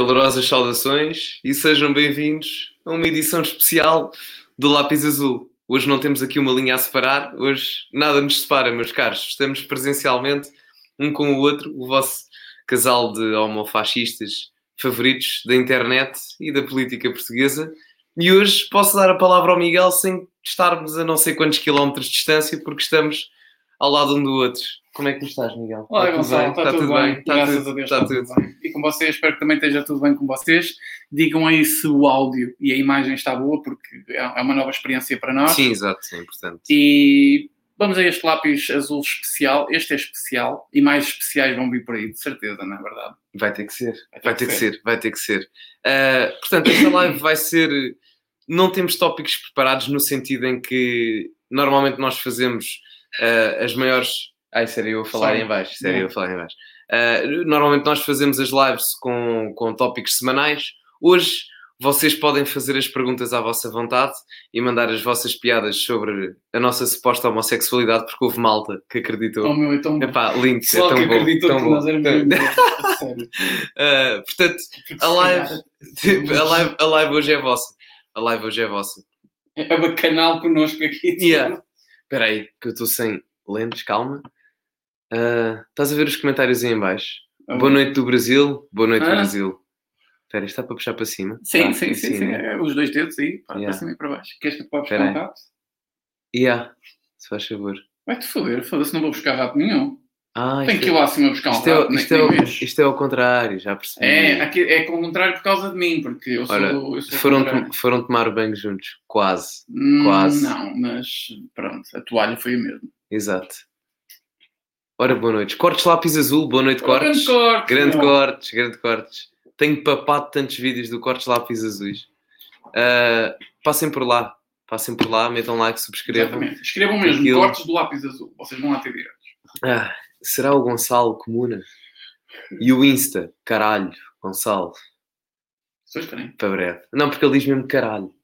Calorosas saudações e sejam bem-vindos a uma edição especial do Lápis Azul. Hoje não temos aqui uma linha a separar, hoje nada nos separa, meus caros. Estamos presencialmente, um com o outro, o vosso casal de homofascistas favoritos da internet e da política portuguesa. E hoje posso dar a palavra ao Miguel sem estarmos a não sei quantos quilómetros de distância, porque estamos ao lado um do outro. Como é que estás, Miguel? Olá, Está tudo Gonçalo, bem? está, tudo bem. Está Graças tudo, a Deus está está tudo. tudo bem. E com vocês, espero que também esteja tudo bem com vocês. Digam aí se o áudio e a imagem está boa, porque é é uma nova experiência para nós. Sim, exato, é importante. E vamos a este lápis azul especial. Este é especial e mais especiais vão vir por aí, de certeza, não é verdade? Vai ter que ser, vai ter que ser, vai ter que ser. Ah, portanto, esta live vai ser. Não temos tópicos preparados no sentido em que normalmente nós fazemos ah, as maiores. Ai, sério, eu a falar Sim. em baixo, sério, Não. eu a falar em baixo. Ah, normalmente nós fazemos as lives com, com tópicos semanais. Hoje vocês podem fazer as perguntas à vossa vontade e mandar as vossas piadas sobre a nossa suposta homossexualidade, porque houve malta que acreditou. Oh meu, então. Epá, lindo, é Pessoal tão que bom, acreditou tão que bom. nós éramos Tão- a sério. Ah, portanto, a live, tipo, a live, a live hoje é vossa. A live hoje é vossa. É bacanal connosco aqui. Yeah. Espera aí, que eu estou sem lentes, calma. Ah, estás a ver os comentários aí em baixo? Oh. Boa noite do Brasil, boa noite Ah. Brasil. Espera, isto está para puxar para cima? Sim, Tá, sim, sim, sim. né? É, os dois dedos aí, para, Yeah. para cima e para baixo. Queres que eu vá buscar um rato? Yeah, se faz favor. Vai-te foder, foda-se, não vou buscar rato nenhum. Ah, isto, que ir lá acima buscar um isto, é, isto, é, vês. isto é ao contrário, já percebi. É, aqui, é com o contrário por causa de mim, porque eu sou. Ora, eu sou o foram, contrário. foram tomar banho juntos, quase. Hum, quase. Não, mas pronto, a toalha foi a mesma. Exato. Ora, boa noite. Cortes lápis azul, boa noite, Cortes. Grande corte! Grande meu. cortes, grande cortes. Tenho papado tantos vídeos do Cortes Lápis Azuis. Ah, passem por lá, passem por lá, metam like, subscrevam. Exatamente. Escrevam mesmo, Aquilo- cortes do lápis azul. Vocês vão lá ter diretos. Ah, será o Gonçalo Comuna? E o Insta, caralho, Gonçalo, estranho. para breve. Não, porque ele diz mesmo caralho.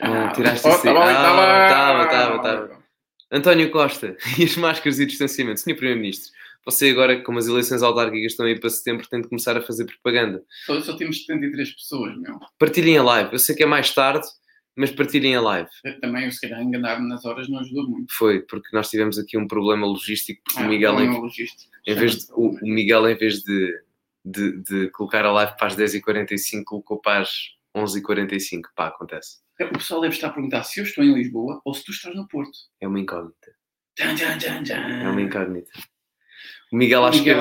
Ah, tiraste oh, tá bem, tá Ah, bem. tava, tava, tava. António Costa e as máscaras e o distanciamento. Senhor Primeiro-Ministro, você agora, como as eleições autárquicas estão aí para setembro, tem de começar a fazer propaganda. Só, só temos 73 pessoas, meu. Partilhem a live. Eu sei que é mais tarde, mas partilhem a live. Também, se calhar, enganar-me nas horas não ajudou muito. Foi, porque nós tivemos aqui um problema logístico, porque Ah, o Miguel, em, logístico. em vez de, o, o Miguel, em vez de, de, de colocar a live para as 10h45, colocou para as 11h45. Pá, acontece. O pessoal deve estar a perguntar se eu estou em Lisboa ou se tu estás no Porto. É uma incógnita. Tchan, tchan, tchan. É uma incógnita. O Miguel à Miguel.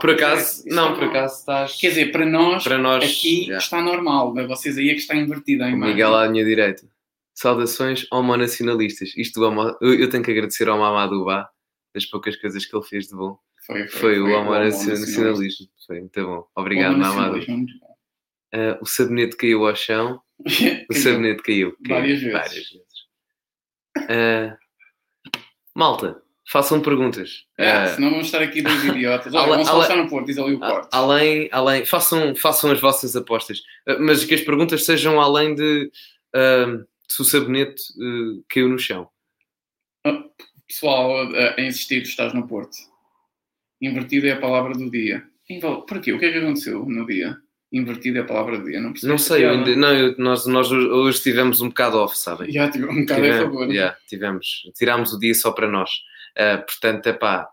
Por acaso, Isso não, por acaso estás. Quer dizer, para nós, para nós. aqui já. está normal. Mas vocês aí é que está invertida a O imagem. Miguel à minha direita. Saudações homonacionalistas. Isto do homo... eu, tenho que agradecer ao Mamadou Bá, das poucas coisas que ele fez de bom. Foi, Foi, o homonacionalismo. Foi muito bom. Obrigado, muito bom. Ah, o sabonete caiu ao chão. O sabonete caiu. caiu Várias vezes. Várias vezes. Ah, malta, façam perguntas. Ah, Ah, senão vamos estar aqui dois idiotas. Olha, ale- está no Porto, diz ali o a- Porto. além, além, façam, façam as vossas apostas, Ah, mas que as perguntas sejam além de ah, se o sabonete caiu no chão. Pessoal, a a insistir, estás no Porto. Invertido é a palavra do dia. Inval- Por quê? O que é que aconteceu no dia? Invertido é a palavra do dia. Não. Não sei, eu piada. ainda- não, eu- nós, nós hoje- tivemos um bocado off, sabem? Já tive um bocado a Tivemos, favor. yeah, tivemos. Tirámos o dia só para nós. Ah, portanto, é pá,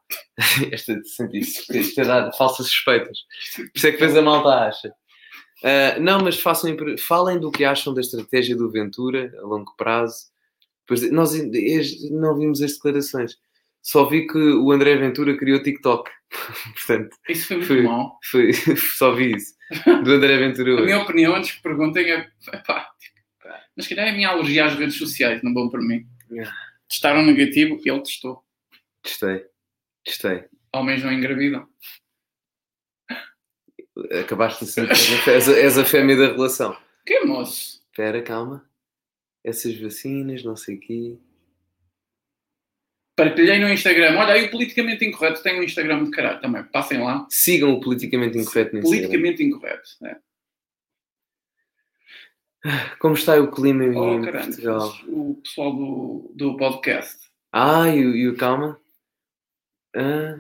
esta senti-se, dar falsas suspeitas. Por isso é que depois a malta acha. Ah, não, mas façam, falem do que acham da estratégia do Ventura a longo prazo. Pois, nós não vimos as declarações. Só vi que o André Ventura criou TikTok. Portanto, Isso foi muito Foi. mau. foi, só vi isso. Do André Ventura A minha opinião, antes que perguntem, é. Epá, mas se calhar é a minha alergia às redes sociais, não bom para mim. Yeah. Testaram negativo, ele testou. Gostei. Gostei. Homens não engravidam. Acabaste de ser. És a, és a fêmea da relação. Que moço? Espera, calma. Essas vacinas, não sei o quê. Partilhei no Instagram. Olha, aí o politicamente incorreto tem um Instagram de caralho também. Passem lá. Sigam o politicamente incorreto no Instagram. Politicamente incorreto. né? Como está o clima em Oh, caralho. Portugal? O pessoal do, do podcast. Ah, e, e o calma. Ah,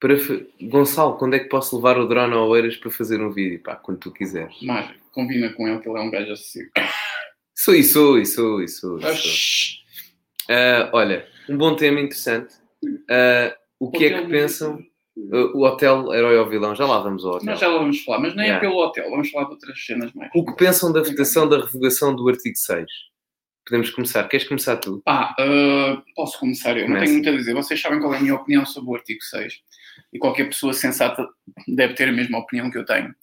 Para Gonçalo, quando é que posso levar o drone ao Oeiras para fazer um vídeo? Pá, quando tu quiseres. Mágico. Combina com ele que ele é um gajo acessível. Sou isso, sou isso, sou isso. sou Ah. Ah, olha, um bom tema interessante. Ah, o que é que Hotel pensam? muito- Ah, o hotel Herói ao Vilão, já lá vamos ao hotel. Nós já lá vamos falar, mas nem Yeah. é pelo hotel, vamos falar de outras cenas mais. O que pensam da votação da revogação do artigo 6? Podemos começar. Queres começar tu? Pá, ah, posso começar eu, não Começa. tenho muito a dizer. Vocês sabem qual é a minha opinião sobre o artigo 6 e qualquer pessoa sensata deve ter a mesma opinião que eu tenho.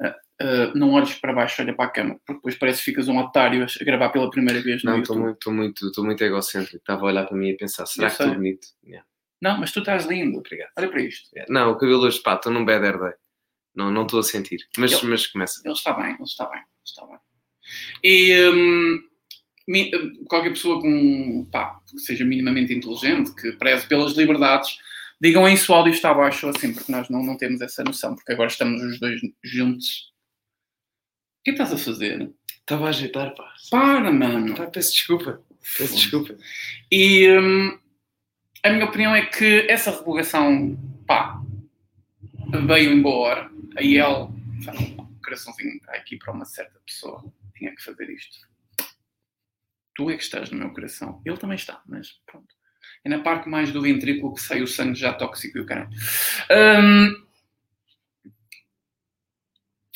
Ah, ah, não olhes para baixo, olha para a cama, porque depois parece que ficas um otário a gravar pela primeira vez no Não, estou muito, estou muito, muito egocêntrico. Estava a olhar para mim e a pensar, será Eu que estou bonito? Yeah, Não, mas tu estás lindo. obrigado. Olha para isto. Yeah. Não, o cabelo hoje, pá, estou num bad hair day. Não, não estou a sentir. Mas, Eu- mas começa. Ele está bem, ele está bem, ele está bem. E mi- qualquer pessoa com, pá, que seja minimamente inteligente, que preze pelas liberdades, digam aí se o áudio está baixo ou assim, porque nós não, não temos essa noção, porque agora estamos os dois juntos. O que é estás a fazer? Estava a ajeitar, pá. Para, mano! Pá, peço desculpa. Peço desculpa. E hum, a minha opinião é que essa revogação, pá, veio em boa hora. A IEL, um coraçãozinho está aqui para uma certa pessoa. Tinha que fazer isto. Tu é que estás no meu coração. Ele também está, mas pronto. É na parte mais do ventrículo que sai o sangue já tóxico e o caralho. Hum,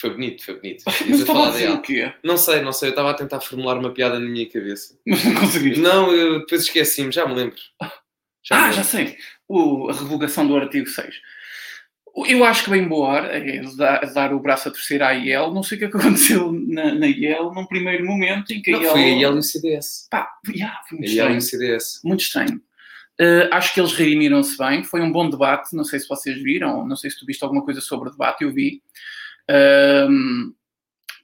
Foi bonito, foi bonito. mas estava a dizer o quê? Não sei, não sei. Eu estava a tentar formular uma piada na minha cabeça. Mas não conseguiste. Não, eu depois esqueci-me, já me lembro. Já me Ah, lembro. já sei. O- a revogação do artigo 6. Eu acho que bem boa hora é dar, dar o braço a torcer à IEL. Não sei o que é aconteceu na, na IEL num primeiro momento em que a Não, IEL. foi a IEL e o CDS. Pá, yeah, foi A muito IEL e estranho. o CDS. Muito estranho. Uh, acho que eles redimiram-se bem. Foi um bom debate. Não sei se vocês viram. Não sei se tu viste alguma coisa sobre o debate. Eu vi. Um,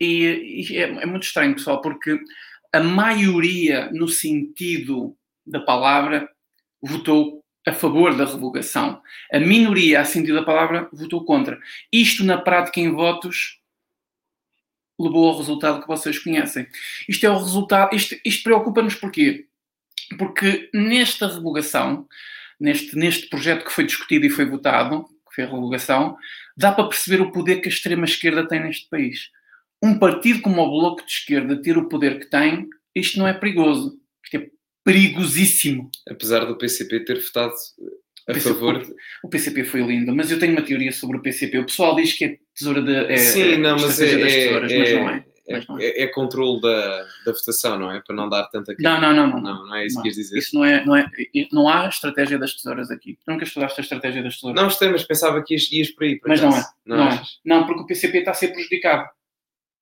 e e é, é muito estranho, pessoal, porque a maioria, no sentido da palavra, votou a favor da revogação. A minoria, a sentido da palavra, votou contra. Isto, na prática, em votos, levou ao resultado que vocês conhecem. Isto é o resultado. Isto, isto preocupa-nos porquê? Porque nesta revogação, neste, neste projeto que foi discutido e foi votado, que foi a revogação, dá para perceber o poder que a extrema-esquerda tem neste país. Um partido como o Bloco de Esquerda ter o poder que tem, isto não é perigoso. Isto é perigosíssimo. Apesar do PCP ter votado a PCP favor. O PCP foi lindo, mas eu tenho uma teoria sobre o PCP. O pessoal diz que é tesoura de. É, Sim, é não, mas é, das é, tesouras, é, mas não é. é, não é. é- é controle da, da votação, não é? Para não dar tanta. Não, não, não, não. não, não é isso Não. que quis dizer. Isso não é, não é. Não há estratégia das tesouras aqui. Tu nunca estudaste a estratégia das tesouras? Não gostei, mas pensava que ias, ias por aí. por Mas não é, não é. achas? Não, porque o PCP está a ser prejudicado.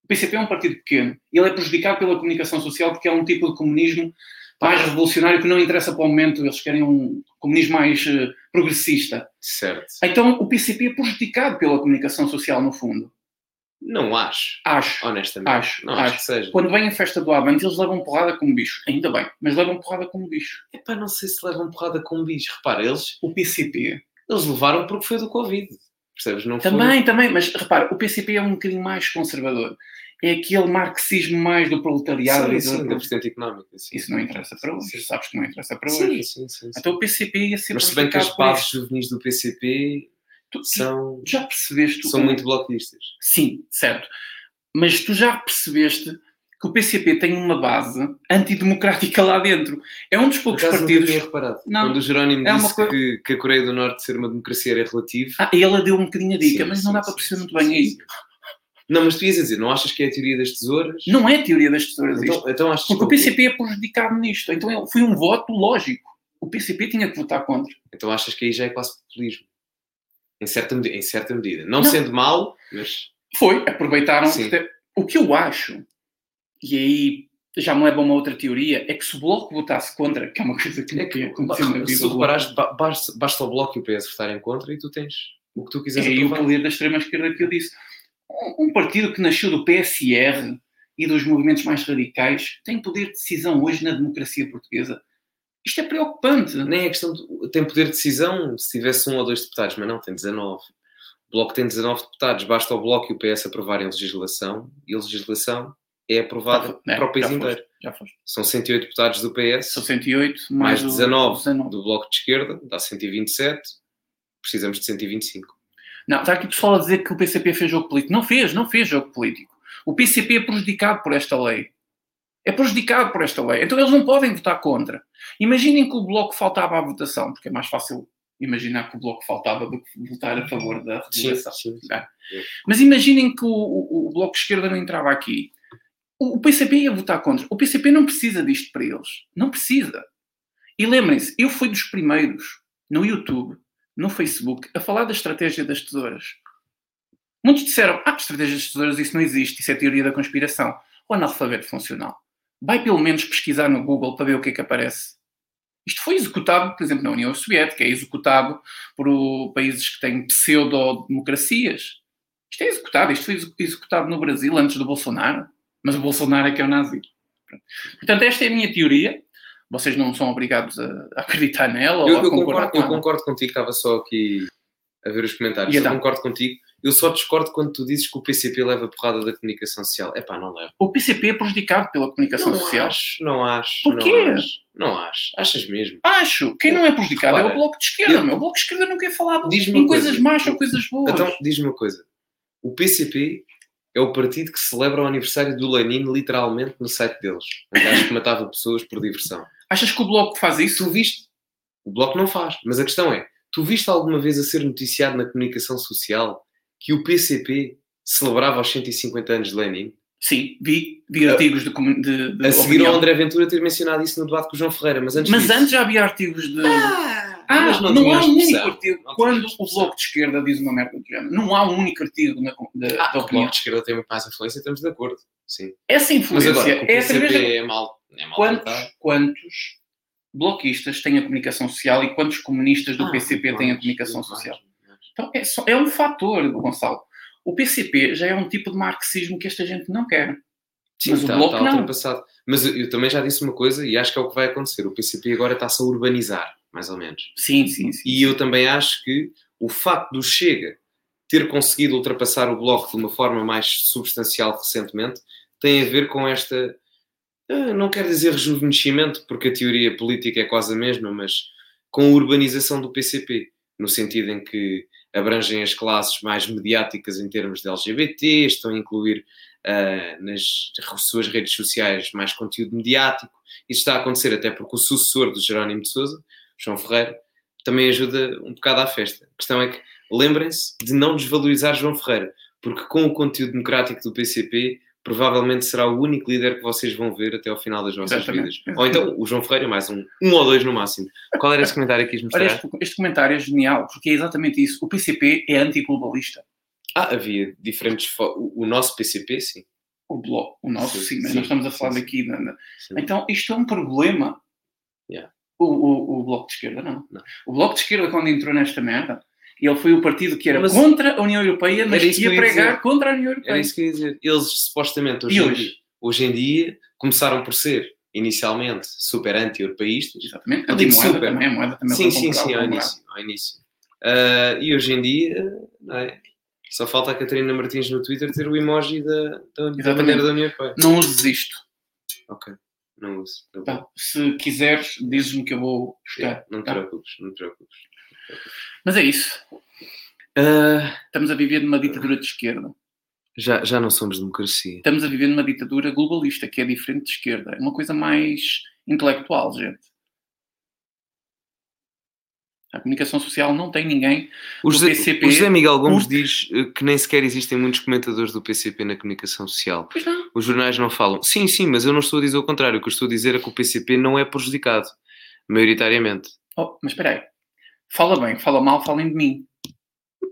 O PCP é um partido pequeno. Ele é prejudicado pela comunicação social porque é um tipo de comunismo mais revolucionário que não interessa para o momento. Eles querem um comunismo mais eh, progressista. Certo. Então o PCP é prejudicado pela comunicação social, no fundo. Não acho, Acho. honestamente. Acho, Não acho, acho. que seja. Quando vem a festa do Avante, eles levam porrada como bicho. Ainda bem, mas levam porrada como bicho. Epá, não sei se levam porrada com um bicho. Repara, eles, O PCP. eles levaram porque foi do Covid. Percebes? Não foi- Também, também, mas repara, o PCP é um bocadinho mais conservador. É aquele marxismo mais do proletariado. Sim, sim, do- da vertente económica. Sim. Isso não interessa para hoje. Sabes que não interessa para hoje. sim, sim, sim. Então o PCP ia ser Mas se bem que as bases juvenis do PCP Tu- são, já percebeste são o- muito bloquistas. Sim, certo. Mas tu já percebeste que o PCP tem uma base antidemocrática lá dentro. É um dos poucos partidos. tinha reparado. Não, Quando o Jerónimo é disse coisa- que, que a Coreia do Norte ser uma democracia era relativo. Ah, e ela deu um bocadinho a dica, Sim, mas não sim, dá para perceber muito bem sim, aí. Não, mas tu ias a dizer, não achas que é a teoria das tesouras? Não é teoria das tesouras isto. Então, então achas Porque o que- PCP é prejudicado nisto. Então é- foi um voto lógico. O PCP tinha que votar contra. Então achas que aí já é quase populismo. Em certa, em certa medida. Não, Não. sendo mal, mas. Foi, aproveitaram. Porque- O que eu acho, e aí já me leva a uma outra teoria, é que se o Bloco votasse contra, que é uma coisa que É que, ia acontecer na vida. se tu reparares, ba- basta, basta o Bloco e o PS votarem contra e tu tens o que tu É quiseres aí o poder da extrema-esquerda que eu disse. Um, partido que nasceu do PSR e dos movimentos mais radicais tem poder de decisão hoje na democracia portuguesa. Isto é preocupante. Nem é questão de. Tem poder de decisão se tivesse um ou dois deputados, mas não, tem 19. O Bloco tem 19 deputados, basta o Bloco e o PS aprovarem legislação e a legislação é aprovada É, para o país já foste, inteiro. Já foste. São 108 deputados do PS, São 108 mais mais, o- 19 19. do Bloco de Esquerda, dá 127. precisamos de 125. Não, está aqui pessoal a dizer que o PCP fez jogo político. Não fez, não fez jogo político. O PCP é prejudicado por esta lei. É prejudicado por esta lei. Então eles não podem votar contra. Imaginem que o Bloco faltava à votação, porque é mais fácil imaginar que o Bloco faltava do que votar a favor da regulação. Sim, sim. Mas imaginem que o, o- o Bloco de Esquerda não entrava aqui. O, o PCP ia votar contra. O PCP não precisa disto para eles. Não precisa. E lembrem-se, eu fui dos primeiros no YouTube, no Facebook, a falar da estratégia das tesouras. Muitos disseram, ah, estratégia das tesouras, isso não existe, isso é teoria da conspiração. O analfabeto funcional. Vai pelo menos pesquisar no Google para ver o que é que aparece. Isto foi executado, por exemplo, na União Soviética, é executado por países que têm pseudo-democracias. Isto é executado, isto foi execu- executado no Brasil antes do Bolsonaro, mas o Bolsonaro é que é o nazi. Portanto, esta é a minha teoria. Vocês não são obrigados a a acreditar nela ou Eu, a eu concordar concordo, com eu ela. concordo contigo, estava só aqui a ver os comentários. E Eu então? concordo contigo. Eu só discordo quando tu dizes que o PCP leva porrada da comunicação social. É pá, não leva. O PCP é prejudicado pela comunicação Não social. acho, não acho. Porquê? Não acho. Não acho. Achas mesmo? Acho. Quem não é prejudicado é Repara, o Bloco de Esquerda. eu- meu. O Bloco de Esquerda não quer falar em coisas coisa. más ou coisas boas. Então, diz-me uma coisa. O PCP é o partido que celebra o aniversário do Lenin literalmente no site deles. Um gajo que matava pessoas por diversão. Achas que o Bloco faz isso? Tu viste? O Bloco não faz. Mas a questão é, tu viste alguma vez a ser noticiado na comunicação social que o PCP celebrava os 150 anos de Lenin? Sim, vi, vi artigos de, de, de A seguir opinião. ao André Ventura ter mencionado isso no debate com o João Ferreira. Mas antes Mas disso... antes já havia artigos de. Ah, Ah, mas não, tinha há um único artigo. Não Quando o. Bloco de Esquerda diz uma merda do género, não há um único artigo na, da, Ah, da que o opinião. Bloco de Esquerda tem muito mais influência, estamos de acordo. Sim. Essa Mas influência agora, que o é através PCP da é mal, é quantos, quantos bloquistas têm a comunicação social e quantos comunistas do Ah, PCP têm a comunicação social? Então é, só- é um fator, Gonçalo. O PCP já é um tipo de marxismo que esta gente não quer. Sim, Mas o está, Bloco está não. Mas eu, eu também já disse uma coisa e acho que é o que vai acontecer. O PCP agora está-se a urbanizar, mais ou menos. Sim, sim, sim. E eu também acho que o facto do Chega ter conseguido ultrapassar o Bloco de uma forma mais substancial recentemente tem a ver com esta. Ah, Não quero dizer rejuvenescimento, porque a teoria política é quase a mesma, mas com a urbanização do PCP, no sentido em que abrangem as classes mais mediáticas em termos de LGBT, estão a incluir ah, nas suas redes sociais mais conteúdo mediático. Isso está a acontecer até porque o sucessor do Jerónimo de Souza, João Ferreira, também ajuda um bocado à festa. A questão é que lembrem-se de não desvalorizar João Ferreira, porque com o conteúdo democrático do PCP, provavelmente será o único líder que vocês vão ver até ao final das vossas Exatamente. vidas. Ou então o João Ferreira, mais um, um ou dois no máximo. Qual era esse comentário que quis mostrar? Olha, este, este comentário é genial, porque é exatamente isso. O PCP é antiglobalista. Ah, havia diferentes. O, o nosso PCP, sim. O bloco, o nosso, Sim, sim, mas sim, nós estamos a falar sim, daqui. na- na- sim. Então, isto é um problema. Yeah. O, o, o Bloco de Esquerda, não. Não. O Bloco de Esquerda, quando entrou nesta merda, ele foi o partido que era Mas- contra a União Europeia, mas que ia eu pregar dizer. contra a União Europeia. Era isso que eu ia dizer. Eles supostamente hoje, E em hoje? dia- hoje em dia começaram por ser inicialmente super anti-europeístas. Exatamente. A digo moeda super. também, a moeda também Sim, sim, sim, ao início. Ao início. Ah, e hoje em dia, não é? só falta a Catarina Martins no Twitter ter o emoji da, da, da bandeira da União Europeia. Não uses isto. Ok, não uso. Tá. Tá. Se quiseres, dizes-me que eu vou buscar. Não te Tá. preocupes, não te preocupes. Mas é isso. Ah, Estamos a viver numa ditadura de esquerda. já, já não somos democracia. Estamos a viver numa ditadura globalista, que é diferente de esquerda. É uma coisa mais intelectual, gente. A comunicação social não tem ninguém. O O José, PCP o José Miguel Gomes porque- diz eh, que nem sequer existem muitos comentadores do PCP na comunicação social. Pois não. Os jornais não falam. Sim, sim, mas eu não estou a dizer o contrário. O que eu estou a dizer é que o PCP não é prejudicado, maioritariamente. Oh, mas espera aí. Fala bem, fala mal, falem de mim.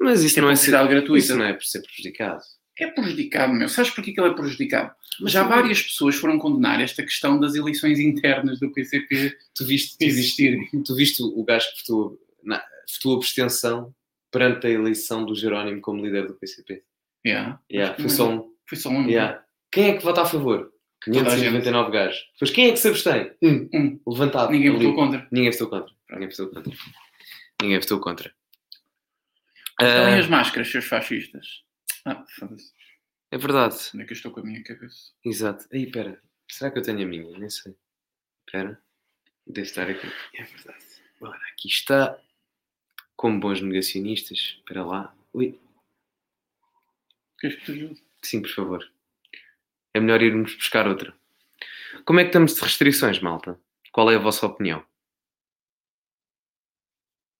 Mas isso Isto é não é, ser, gratuita. isso não é por ser prejudicado. É prejudicado, meu. Sabes porquê que ele é prejudicado? Mas Já várias pessoas foram condenar esta questão das eleições internas do PCP Tu viste, existirem. tu viste o gajo que votou, na, votou abstenção perante a eleição do Jerónimo como líder do PCP. Yeah. Yeah, foi só um. Foi só um. Yeah. Quem é que vota a favor? Toda a gente. 599 gajos. Depois quem é que se abstém? Um. Um. Levantado. Ninguém votou contra. Ninguém votou contra. Ninguém votou contra. Ninguém votou contra. Então, e Ah, as máscaras, seus fascistas? Ah, foda-se. é verdade. Onde é que eu estou com a minha cabeça? Exato. Aí, pera. Será que eu tenho a minha? Nem sei. Espera. Deve estar aqui. É verdade. Ora, aqui está. como bons negacionistas. Espera lá. Ui. Queres que te ajude? Sim, por favor. É melhor irmos buscar outra. Como é que estamos de restrições, malta? Qual é a vossa opinião?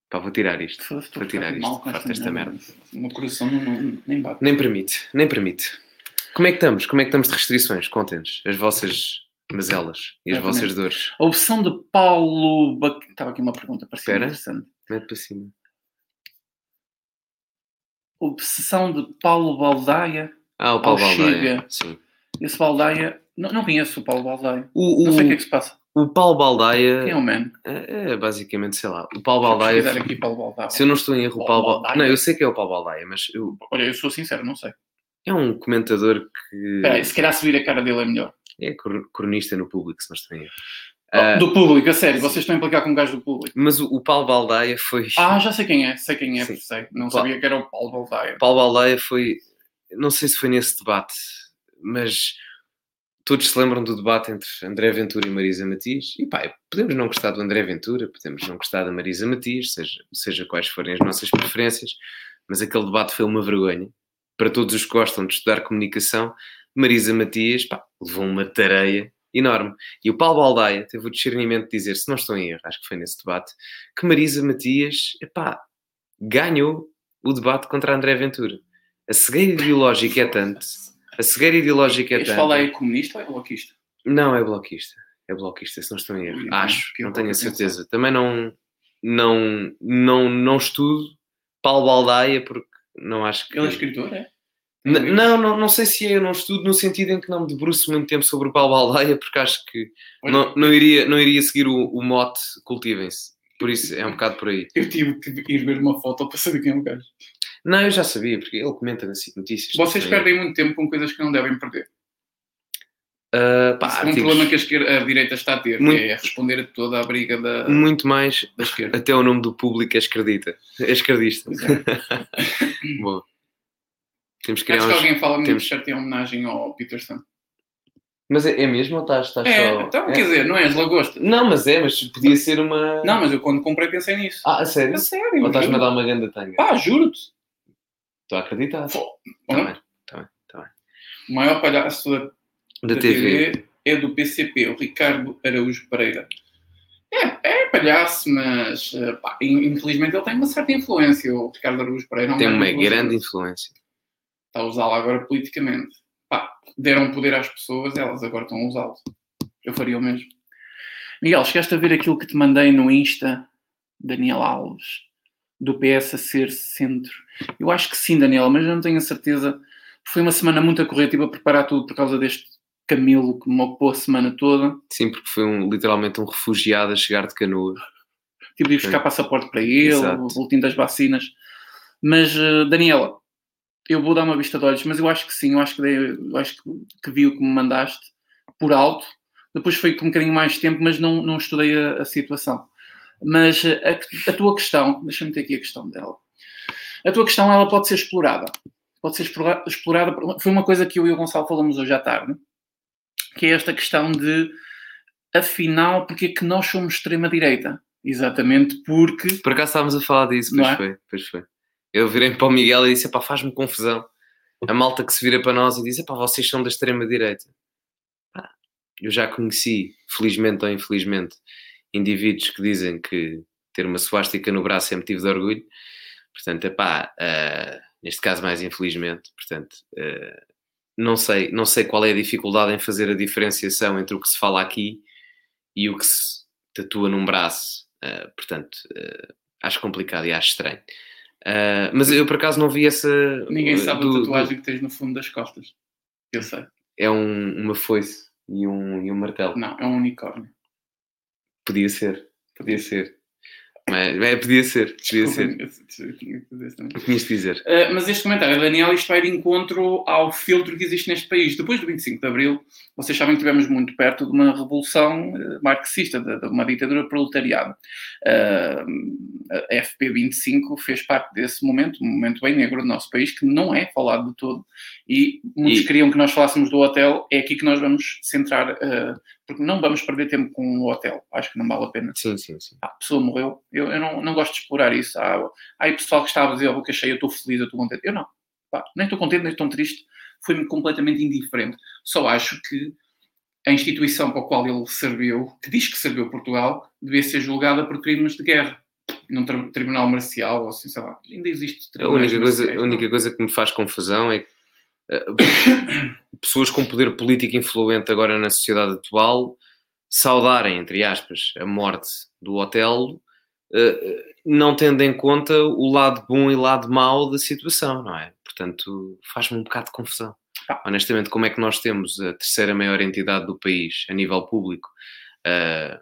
Pá, vou tirar isto. Estou Vou tirar isto. Farto esta merda. O meu coração não, não- nem bate. Nem permite, nem permite. Como é que estamos? Como é que estamos de restrições? Contem-nos. As vossas mazelas e as Exatamente. vossas dores. A opção de Paulo. Estava aqui uma pergunta, parecia Espera. interessante. Mete para cima. Obsessão de Paulo Baldaia. Ah, o Paulo Baldaia. Chega. Sim. Esse Baldaia. Não, não conheço o Paulo Baldaia. O, Não sei o que é o, que se passa. O Paulo Baldaia Quem é o man? é, é basicamente, sei lá, o Paulo Baldaia. pesquisar aqui Paulo Baldaia. Se eu não estou em erro, o Paulo Baldaia. Não, eu sei que é o Paulo Baldaia, mas eu- Olha, eu sou sincero, não sei. é um comentador que Espera aí, se calhar se vir a cara dele é melhor. é cronista no público, se não estou em erro. Oh, Ah, do público, a sério, vocês estão a implicar com um gajo do público. mas o, o Paulo Baldaia foi. Ah, já sei quem é, sei quem é, Sim. sei. Não Paulo- sabia que era o Paulo Baldaia. Paulo Baldaia foi. Não sei se foi nesse debate, mas todos se lembram do debate entre André Ventura e Marisa Matias. E pá, podemos não gostar do André Ventura, podemos não gostar da Marisa Matias, seja, seja quais forem as nossas preferências, mas aquele debate foi uma vergonha. Para todos os que gostam de estudar comunicação, Marisa Matias pá, levou uma tareia enorme. E o Paulo Baldaia teve o discernimento de dizer, se não estou em erro, acho que foi nesse debate, que Marisa Matias epá, ganhou o debate contra André Ventura. A cegueira ideológica é tanto. A cegueira ideológica é Este tanto. fala é comunista ou é bloquista? Não, é bloquista. É bloquista, se não estou em erro. Ui, Acho, que não tenho a certeza. Também não, não, não, não estudo Paulo Baldaia porque não acho que. Ele é escritor, é? Não, não, não sei se é, eu não estudo no sentido em que não me debruço muito tempo sobre o Paulo Baldaia porque acho que Olha, não, não, iria, não iria seguir o, o mote cultivem-se. Por isso é um bocado por aí. Eu tive que ir ver uma foto para saber quem é o gajo. Não, eu já sabia, porque ele comenta nas notícias. Vocês perdem muito tempo com coisas que não devem perder. Ah, pá, é um problema que a, esquerda, a direita está a ter, Muito- que é responder a toda a briga da, muito mais, da esquerda. até o nome do público é esquerdita. É esquerdista. É. Bom. Temos que Acho que uns... alguém fala muito temos- certo em homenagem ao Peterson. Mas é, é mesmo ou estás, estás É, só... então, é? quer dizer, não és lagosta. Não, mas é, mas podia ser uma... Não, mas eu quando comprei pensei nisso. Ah, a sério? É sério. Ou estás-me a dar uma grande tanga? Ah, juro-te. Estou a acreditar. Tá Hum? bem, tá bem, tá bem. O maior palhaço da, Da, da TV. TV é do PCP, o Ricardo Araújo Pereira. É, é palhaço, mas eh, pá, in- infelizmente ele tem uma certa influência. O Ricardo Araújo Pereira é Tem grande uma grande influência. Está a usá-lo agora politicamente. Pá, deram poder às pessoas, elas agora estão a usá-lo. Eu faria o mesmo. Miguel, chegaste a ver aquilo que te mandei no Insta, Daniel Alves, do PS a ser centro. Eu acho que sim, Daniel, mas eu não tenho a certeza. Foi uma semana muito a correr, tive a preparar tudo por causa deste Camilo que me ocupou a semana toda. Sim, porque foi um, literalmente um refugiado a chegar de canoa. Tive de ir buscar passaporte para ele, Exato. o boletim das vacinas. Mas, eh, Daniela, eu vou dar uma vista de olhos, mas eu acho que sim, eu acho que, dei- eu acho que, que vi o que me mandaste por alto. Depois foi com um bocadinho mais tempo, mas não, não estudei a, a situação. Mas a, a tua questão, deixa-me ter aqui a questão dela. A tua questão, ela pode ser explorada. Pode ser explora- explorada. Foi uma coisa que eu e o Gonçalo falamos hoje à tarde, que é esta questão de, afinal, porque é que nós somos extrema-direita? Exatamente porque Por acaso estávamos a falar disso, pois é? foi, pois foi. Eu virei para o Miguel e disse, pá, faz-me confusão. A malta que se vira para nós e diz, pá, vocês são da extrema-direita. Eu já conheci, felizmente ou infelizmente, indivíduos que dizem que ter uma suástica no braço é motivo de orgulho. Portanto, é pá, neste caso mais infelizmente, portanto, eh, não sei, não sei qual é a dificuldade em fazer a diferenciação entre o que se fala aqui e o que se tatua num braço. Eh, portanto, eh, acho complicado e acho estranho. Eh, mas eu por acaso não vi essa. ninguém sabe do- a do- tatuagem que tens no fundo das costas. Eu sei. é um- uma foice e um, e um martelo. Não, é um unicórnio. Podia ser, podia ser. Mas, é, podia ser, podia ser. Desculpa, eu tinha que. Tinhas de dizer. Uh, mas este comentário, Daniel, isto vai de encontro ao filtro que existe neste país. Depois do 25 de Abril, vocês sabem que estivemos muito perto de uma revolução uh, marxista, de, de uma ditadura proletariada. Uh, a FP25 fez parte desse momento, um momento bem negro do nosso país, que não é falado de todo. E muitos E- queriam que nós falássemos do hotel. É aqui que nós vamos centrar, uh, porque não vamos perder tempo com o hotel. Acho que não vale a pena. Sim, sim, sim. Ah, a pessoa morreu, Eu, eu não, não gosto de explorar isso. Há, há aí pessoal que estava a dizer a boca cheia, eu estou feliz, eu estou contente. Eu não. Pá, nem estou contente, nem estou triste. Foi-me completamente indiferente. Só acho que a instituição para a qual ele serviu, que diz que serviu Portugal, devia ser julgada por crimes de guerra. Num tribunal marcial, ou assim, sei lá. Ainda existe a única, coisa, a única coisa que me faz confusão é que uh, pessoas com poder político influente agora na sociedade atual saudarem, entre aspas, a morte do hotel, uh, não tendo em conta o lado bom e o lado mau da situação, não é? Portanto, faz-me um bocado de confusão. Honestamente, como é que nós temos a terceira maior entidade do país, a nível público, a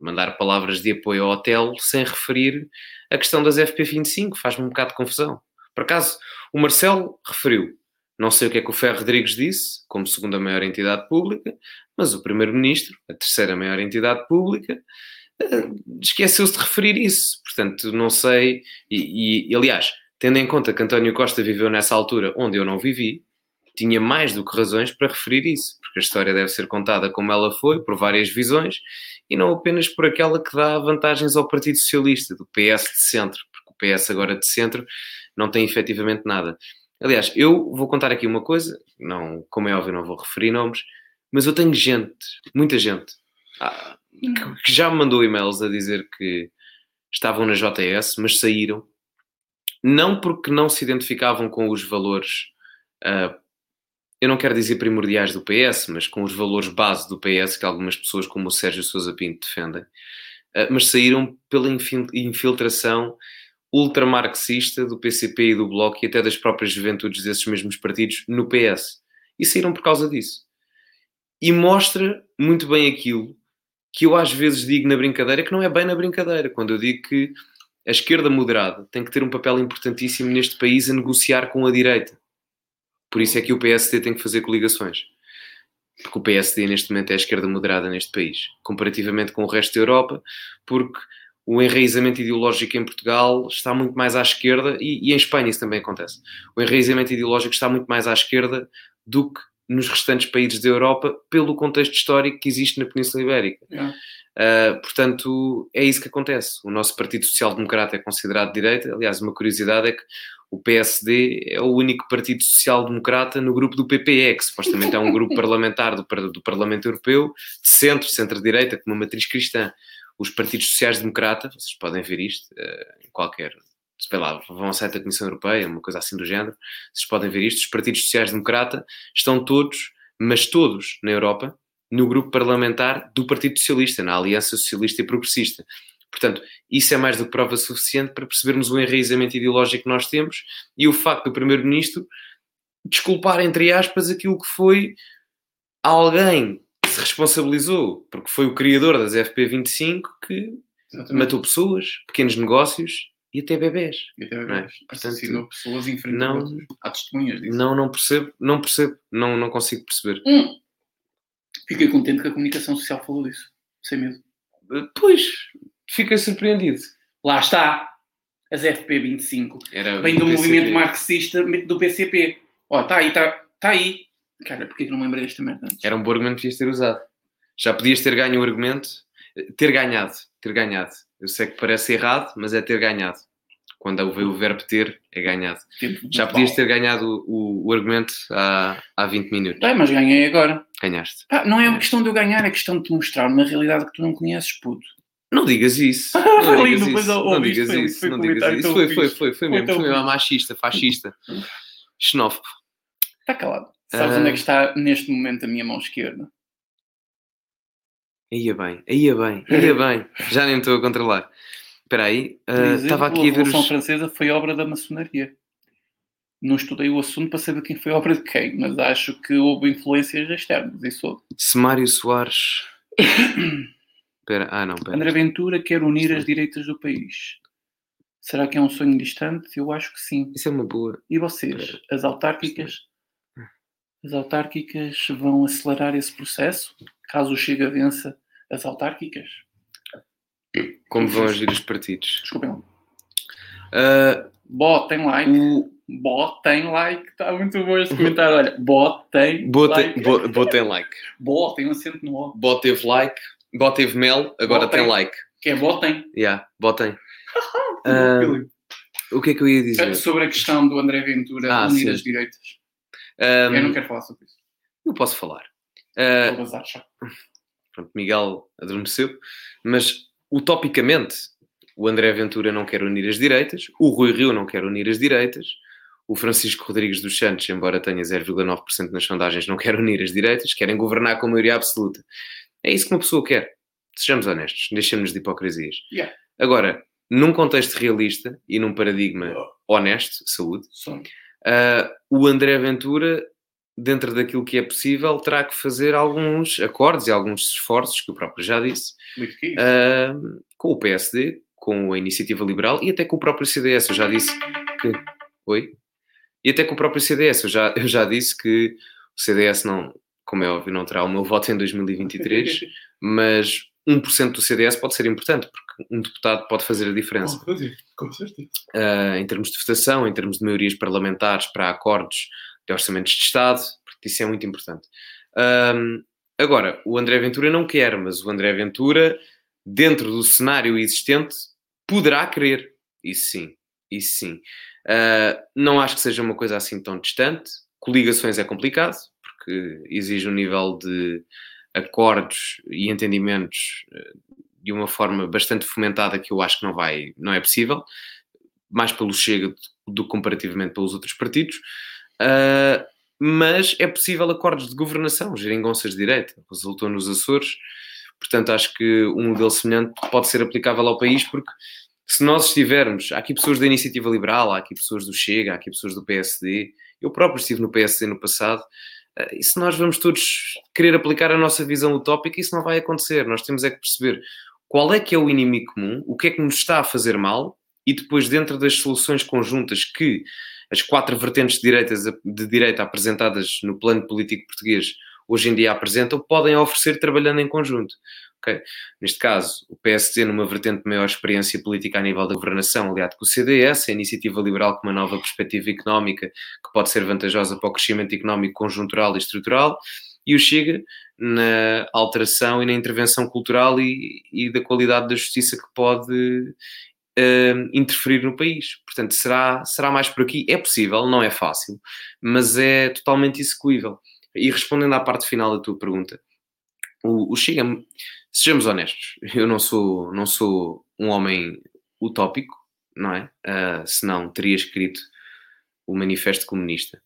mandar palavras de apoio ao hotel sem referir a questão das FP25? Faz-me um bocado de confusão. Por acaso, o Marcelo referiu. Não sei o que é que o Ferro Rodrigues disse, como segunda maior entidade pública, mas o Primeiro-Ministro, a terceira maior entidade pública, eh, esqueceu-se de referir isso. Portanto, não sei. E, e, aliás, tendo em conta que António Costa viveu nessa altura onde eu não vivi, tinha mais do que razões para referir isso, porque a história deve ser contada como ela foi, por várias visões, e não apenas por aquela que dá vantagens ao Partido Socialista, do PS de centro, porque o PS agora de centro não tem efetivamente nada. Aliás, eu vou contar aqui uma coisa, não, como é óbvio, não vou referir nomes, mas eu tenho gente, muita gente, que, já me mandou e-mails a dizer que estavam na JS, mas saíram, não porque não se identificavam com os valores uh, eu não quero dizer primordiais do PS, mas com os valores base do PS que algumas pessoas como o Sérgio Sousa Pinto defendem, eh, mas saíram pela infiltração ultramarxista do PCP e do Bloco e até das próprias juventudes desses mesmos partidos no PS. E saíram por causa disso. E mostra muito bem aquilo que eu às vezes digo na brincadeira, que não é bem na brincadeira, quando eu digo que a esquerda moderada tem que ter um papel importantíssimo neste país a negociar com a direita. Por isso é que o PSD tem que fazer coligações. Porque o PSD neste momento é a esquerda moderada neste país, comparativamente com o resto da Europa, porque o enraizamento ideológico em Portugal está muito mais à esquerda, e, e, em Espanha isso também acontece. O enraizamento ideológico está muito mais à esquerda do que nos restantes países da Europa, pelo contexto histórico que existe na Península Ibérica. Uh, portanto, é isso que acontece. O nosso Partido Social Democrata é considerado de direita. Aliás, uma curiosidade é que o PSD é o único partido social-democrata no grupo do PPE, que supostamente é um grupo parlamentar do, do Parlamento Europeu, de centro, centro-direita, com uma matriz cristã. Os partidos sociais-democrata, vocês podem ver isto uh, em qualquer. Sei lá, vão ao site da Comissão Europeia, uma coisa assim do género, vocês podem ver isto. Os partidos sociais-democrata estão todos, mas todos na Europa, no grupo parlamentar do Partido Socialista, na Aliança Socialista e Progressista. Portanto, isso é mais do que prova suficiente para percebermos o enraizamento ideológico que nós temos e o facto do Primeiro-Ministro desculpar, entre aspas, aquilo que foi alguém que se responsabilizou, porque foi o criador das FP25 que Exatamente. matou pessoas, pequenos negócios e até bebés. E até bebés. É? Portanto, pessoas em frente não, há testemunhas disso. Não, não percebo, não percebo, não, não consigo perceber. Hum. Fiquei contente que a comunicação social falou disso, sem medo. Pois, fiquei surpreendido. Lá está, as FP25. Era Vem do, movimento marxista do PCP. Ó, oh, está aí, está tá aí. Cara, porquê que não lembrei desta merda antes? Era um bom argumento que podias ter usado. Já podias ter ganho o argumento. Ter ganhado. Ter ganhado. Eu sei que parece errado, mas é ter ganhado. Quando veio o verbo ter, é ganhado. Já podias ter ganhado o, o, argumento há, há 20 minutos. É, mas ganhei agora. Ganhaste. Pá, não é uma questão de eu ganhar, é questão de te mostrar uma realidade que tu não conheces, puto. Não digas isso. Não digas isso. Não digas isso. Não digas isso. Foi, foi, foi, foi mesmo. Foi mesmo machista, fascista, xenófobo. Está calado. Sabes uh... onde é que está neste momento a minha mão esquerda? Ia bem, ia bem, ia bem. Já nem estou a controlar. Espera aí, uh, estava aqui a ver. A Revolução os... Francesa foi obra da maçonaria. Não estudei o assunto para saber quem foi obra de quem, mas acho que houve influências externas. Isso. Semário Soares. Pera, ah, não, pera. André Ventura quer unir as direitas do país. Será que é um sonho distante? Eu acho que sim. Isso é uma boa. E vocês? Pera. As autárquicas? As autárquicas vão acelerar esse processo? Caso o Chega vença as autárquicas? Como vão agir os partidos? Desculpem. Uh, botem like. O... Botem like. Está muito bom este comentário. Olha, botem botem like. Botem like. Botem um acento no O. Boteve like. Bó teve mel, agora tem like. Que é votem. Yeah, votem. Ah, o que é que eu ia dizer? Sobre a questão do André Ventura Ah, unir as direitas. Um, Eu não quero falar sobre isso. eu posso falar. Ah, já. pronto, Miguel adormeceu, mas utopicamente o André Ventura não quer unir as direitas, o Rui Rio não quer unir as direitas, o Francisco Rodrigues dos Santos, embora tenha 0,9% nas sondagens, não quer unir as direitas, querem governar com maioria absoluta. É isso que uma pessoa quer. Sejamos honestos, deixemos de hipocrisias. Yeah. Agora, num contexto realista e num paradigma honesto, saúde. Uh, o André Ventura, dentro daquilo que é possível, terá que fazer alguns acordos e alguns esforços, que o próprio já disse, uh, com o PSD, com a Iniciativa Liberal e até com o próprio CDS. Eu já disse que. Oi? E até com o próprio CDS. Eu já, eu já disse que o CDS não, como é óbvio, não terá o meu voto em 2023, mas 1% do CDS pode ser importante, porque um deputado pode fazer a diferença. Com certeza. Uh, em termos de votação, em termos de maiorias parlamentares para acordos de orçamentos de Estado, porque isso é muito importante. Um, agora, o André Ventura não quer, mas o André Ventura, dentro do cenário existente, poderá querer. Isso sim, isso sim. Uh, não acho que seja uma coisa assim tão distante. Coligações é complicado, porque exige um nível de acordos e entendimentos uh, de uma forma bastante fomentada que eu acho que não vai, não é possível, mais pelo Chega do que comparativamente pelos outros partidos. Uh, mas é possível acordos de governação, geringonças de direita, resultou nos Açores, portanto acho que um modelo semelhante pode ser aplicável ao país, porque se nós estivermos, há aqui pessoas da Iniciativa Liberal, há aqui pessoas do Chega, há aqui pessoas do PSD, eu próprio estive no PSD no passado, uh, e se nós vamos todos querer aplicar a nossa visão utópica, isso não vai acontecer, nós temos é que perceber qual é que é o inimigo comum, o que é que nos está a fazer mal, e depois dentro das soluções conjuntas que as quatro vertentes de, de direita apresentadas no plano político português hoje em dia apresentam, podem oferecer trabalhando em conjunto. Okay? Neste caso, o PSD numa vertente de maior experiência política a nível da governação, aliado com o CDS, a Iniciativa Liberal com uma nova perspectiva económica que pode ser vantajosa para o crescimento económico conjuntural e estrutural, e o Chega na alteração e na intervenção cultural e, e da qualidade da justiça que pode uh, interferir no país. Portanto, será, será mais por aqui? É possível, não é fácil, mas é totalmente execuível. E respondendo à parte final da tua pergunta, o, o Chega, sejamos honestos, eu não sou, não sou um homem utópico, não é? Uh, senão teria escrito o Manifesto Comunista.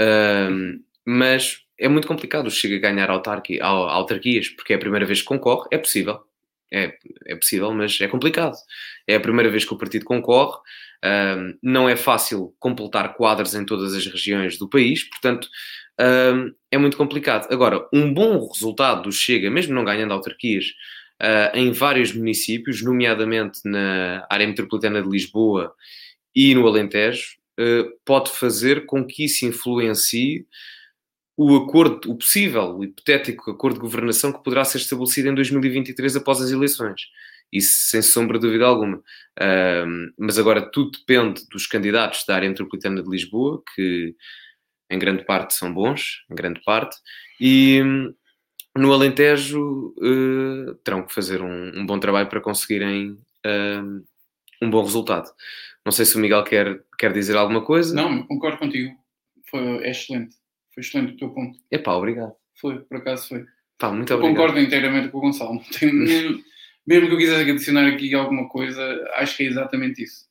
Uh, mas é muito complicado o Chega ganhar autarquia, autarquias, porque é a primeira vez que concorre, é possível, é, é possível, mas é complicado. É a primeira vez que o partido concorre, um, não é fácil completar quadros em todas as regiões do país, portanto, um, é muito complicado. Agora, um bom resultado do Chega, mesmo não ganhando autarquias, uh, em vários municípios, nomeadamente na área metropolitana de Lisboa e no Alentejo, uh, pode fazer com que isso influencie o acordo, o possível, o hipotético acordo de governação que poderá ser estabelecido em 2023 após as eleições. Isso sem sombra de dúvida alguma. Uh, mas agora tudo depende dos candidatos da área metropolitana de Lisboa, que em grande parte são bons, em grande parte, e um, no Alentejo uh, terão que fazer um, um, bom trabalho para conseguirem uh, um bom resultado. Não sei se o Miguel quer, quer dizer alguma coisa. Não, concordo contigo. Foi, é excelente. Foi excelente o teu ponto. Epá, obrigado. Foi, por acaso foi. Pá, muito Eu obrigado. concordo inteiramente com o Gonçalo. Nem- mesmo que eu quisesse adicionar aqui alguma coisa, acho que é exatamente isso.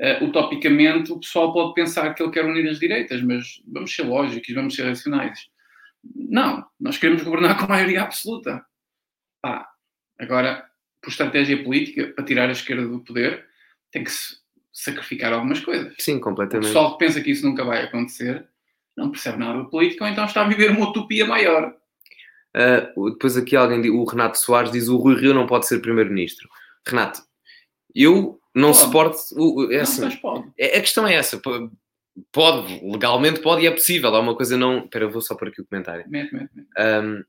Uh, utopicamente, o pessoal pode pensar que ele quer unir as direitas, mas vamos ser lógicos, vamos ser racionais. Não, nós queremos governar com maioria absoluta. Pá, agora, por estratégia política, para tirar a esquerda do poder, tem que se sacrificar algumas coisas. Sim, O completamente. pessoal que pensa que isso nunca vai acontecer não percebe nada de política ou então está a viver uma utopia maior. Uh, depois aqui alguém, o Renato Soares diz o Rui Rio não pode ser primeiro-ministro. Renato, eu não Pode. suporto... o- o- É Não, assim, mas pode. É- A questão é essa. po- Pode, legalmente pode e é possível. Há uma coisa não. Espera, eu vou só por aqui o comentário. Mete, mete, mete. Ahm,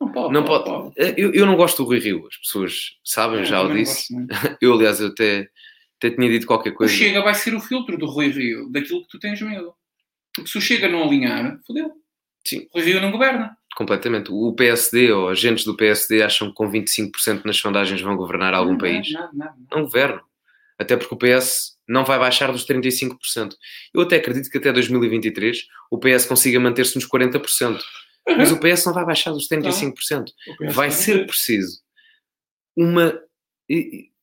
Não pode. não pode. Eu, eu não gosto do Rui Rio, as pessoas sabem, É, já o disse. Eu, aliás, eu até, até tinha dito qualquer O coisa. Chega vai ser o filtro do Rui Rio, daquilo que tu tens medo. Porque se o Chega não alinhar, fodeu. Sim. O Rio não governa. completamente. O PSD ou agentes do PSD acham que com 25% nas sondagens vão governar algum não, país. Não, não, não. Não governam. Até porque o PS não vai baixar dos 35%. Eu até acredito que até 2023 o PS consiga manter-se nos 40%. Mas o PS não vai baixar dos 35%. O PS Vai não ser preciso uma,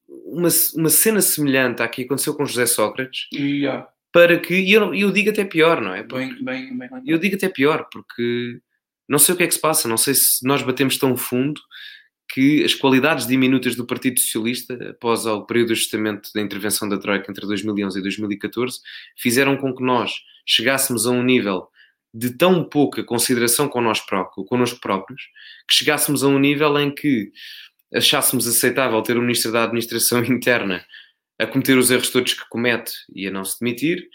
uma, uma cena semelhante à que aconteceu com José Sócrates E, ah, para que, e eu, eu digo até pior, não é? bem, bem, bem. Eu digo até pior, porque não sei o que é que se passa, não sei se nós batemos tão fundo que as qualidades diminutas do Partido Socialista, após o período de ajustamento da intervenção da Troika entre 2011 e 2014, fizeram com que nós chegássemos a um nível de tão pouca consideração com nós próprios, connosco próprios, que chegássemos a um nível em que achássemos aceitável ter o Ministro da Administração Interna a cometer os erros todos que comete e a não se demitir,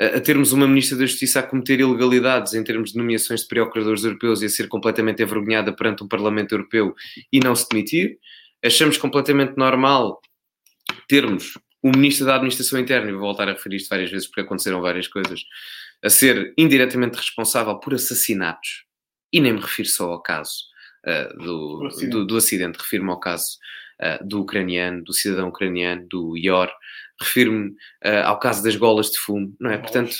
a a termos uma Ministra da Justiça a cometer ilegalidades em termos de nomeações de procuradores europeus e a ser completamente envergonhada perante um Parlamento Europeu e não se demitir. Achamos completamente normal termos o Ministro da Administração Interna, e vou voltar a referir isto várias vezes porque aconteceram várias coisas, a ser indiretamente responsável por assassinatos. E nem me refiro só ao caso ah, do, do, do acidente, refiro-me ao caso ah, do ucraniano, do cidadão ucraniano, do Ior, refiro-me ah, ao caso das golas de fumo, não é? Portanto,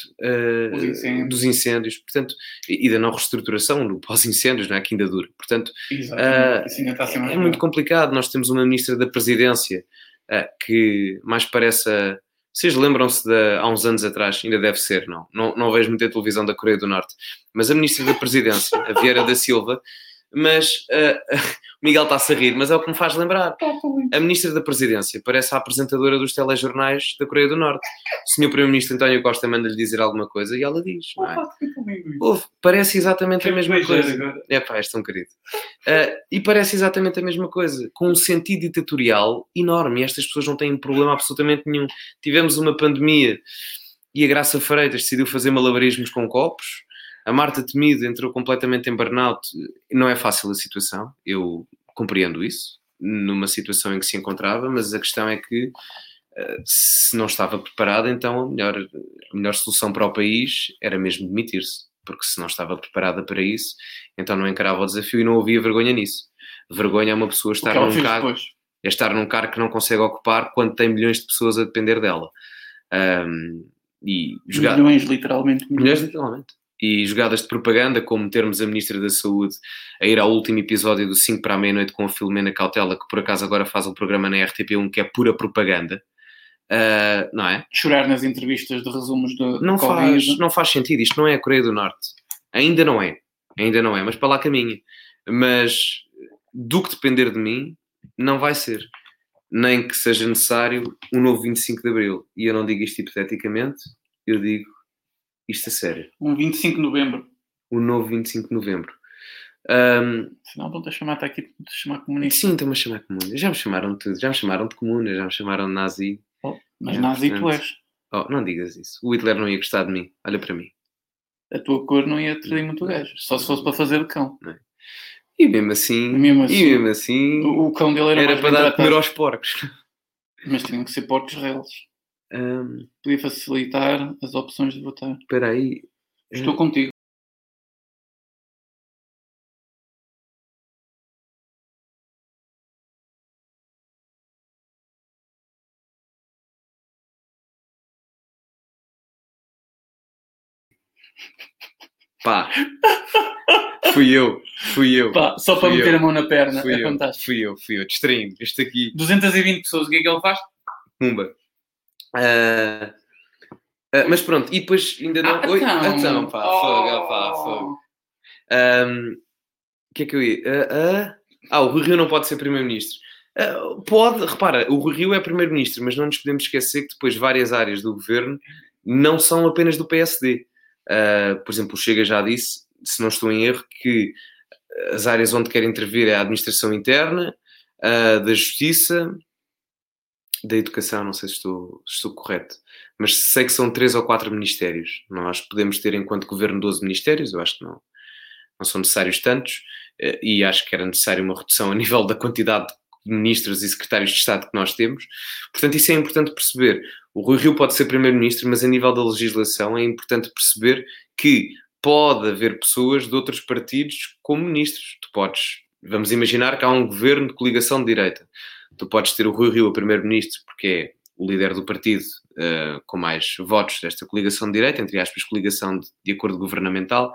Os incêndios. dos incêndios, portanto, e, e da não reestruturação no pós-incêndios, não é? Que ainda dura. Portanto, mais é muito complicado. Nós temos uma ministra da Presidência que mais parece. a- Vocês lembram-se de há uns anos atrás, ainda deve ser, não? Não, não vejo muita televisão da Coreia do Norte, mas a ministra da Presidência, a Vieira da Silva, mas ah, o Miguel está-se a rir, mas é o que me faz lembrar. A ministra da Presidência parece a apresentadora dos telejornais da Coreia do Norte. O senhor Primeiro-Ministro António Costa manda-lhe dizer alguma coisa e ela diz, não é? Parece exatamente a mesma coisa. É pá, és tão querido. Ah, e parece exatamente a mesma coisa, com um sentido ditatorial enorme. E estas pessoas não têm problema absolutamente nenhum. Tivemos uma pandemia e a Graça Freitas decidiu fazer malabarismos com copos. A Marta Temido entrou completamente em burnout. Não é fácil a situação, eu compreendo isso, numa situação em que se encontrava, mas a questão é que ah, se não estava preparada, então a melhor, a melhor solução para o país era mesmo demitir-se. Porque se não estava preparada para isso, então não encarava o desafio e não havia vergonha nisso. Vergonha é uma pessoa estar num cargo, depois. é estar num cargo que não consegue ocupar quando tem milhões de pessoas a depender dela. Ahm, e jogar Milhões, literalmente. milhões literalmente. E jogadas de propaganda, como termos a Ministra da Saúde a ir ao último episódio do 5 para a meia-noite com a Filomena Cautela, que por acaso agora faz um programa na RTP1 que é pura propaganda. Ah, não é? Chorar nas entrevistas de resumos do, não faz, não faz sentido. Isto não é a Coreia do Norte. Ainda não é. Ainda não é, mas para lá caminha. Mas do que depender de mim, não vai ser. Nem que seja necessário um novo 25 de Abril. E eu não digo isto hipoteticamente, eu digo isto a sério. Um 25 de novembro. O novo 25 de Novembro. Ahm, Senão vão-te a chamar, está aqui, a chamar comunista. sim, estão-me a chamar de comuna. Já me chamaram de tudo. Já me chamaram de comuna, já me chamaram de nazi. Mas É, nazi tu portanto, és. Oh, não digas isso. O Hitler não ia gostar de mim. Olha para mim. A tua cor não ia trair muito gajo. Só se fosse para fazer de cão. E mesmo assim, Mesmo e assim, mesmo assim O, o cão dele era, era para dar de comer aos porcos. Mas tinham que ser porcos reles. Ahm, Podia facilitar as opções de votar. Espera aí. Estou contigo. Pá. Fui eu. Fui eu. Pá, só para meter eu. a mão na perna. Fui é eu. fantástico. Fui eu. Fui eu. Distraí-me. Este aqui. 220 pessoas, o que é que ele faz? Pumba. Ah, ah, mas pronto. E depois ainda não... Ah, Oi, então. então, pá. Fogo, pá. Fogo. O que é que eu ia... Ah, ah. ah, o Rui Rio não pode ser Primeiro-Ministro. Ah, pode, repara, o Rui Rio é Primeiro-Ministro, mas não nos podemos esquecer que depois várias áreas do governo não são apenas do PSD. Ah, por exemplo, o Chega já disse, se não estou em erro, que as áreas onde quer intervir é a administração interna, da justiça, da educação, não sei se estou, se estou correto, mas sei que são três ou quatro ministérios. Nós podemos ter, enquanto governo, 12 ministérios, eu acho que não, não são necessários tantos, eh, e acho que era necessário uma redução a nível da quantidade de ministros e secretários de Estado que nós temos. Portanto, isso é importante perceber. O Rui Rio pode ser primeiro-ministro, mas a nível da legislação é importante perceber que pode haver pessoas de outros partidos como ministros. Tu podes, vamos imaginar que há um governo de coligação de direita. Tu podes ter o Rui Rio a primeiro-ministro, porque é o líder do partido uh, com mais votos desta coligação de direita, entre aspas, coligação de, de acordo governamental,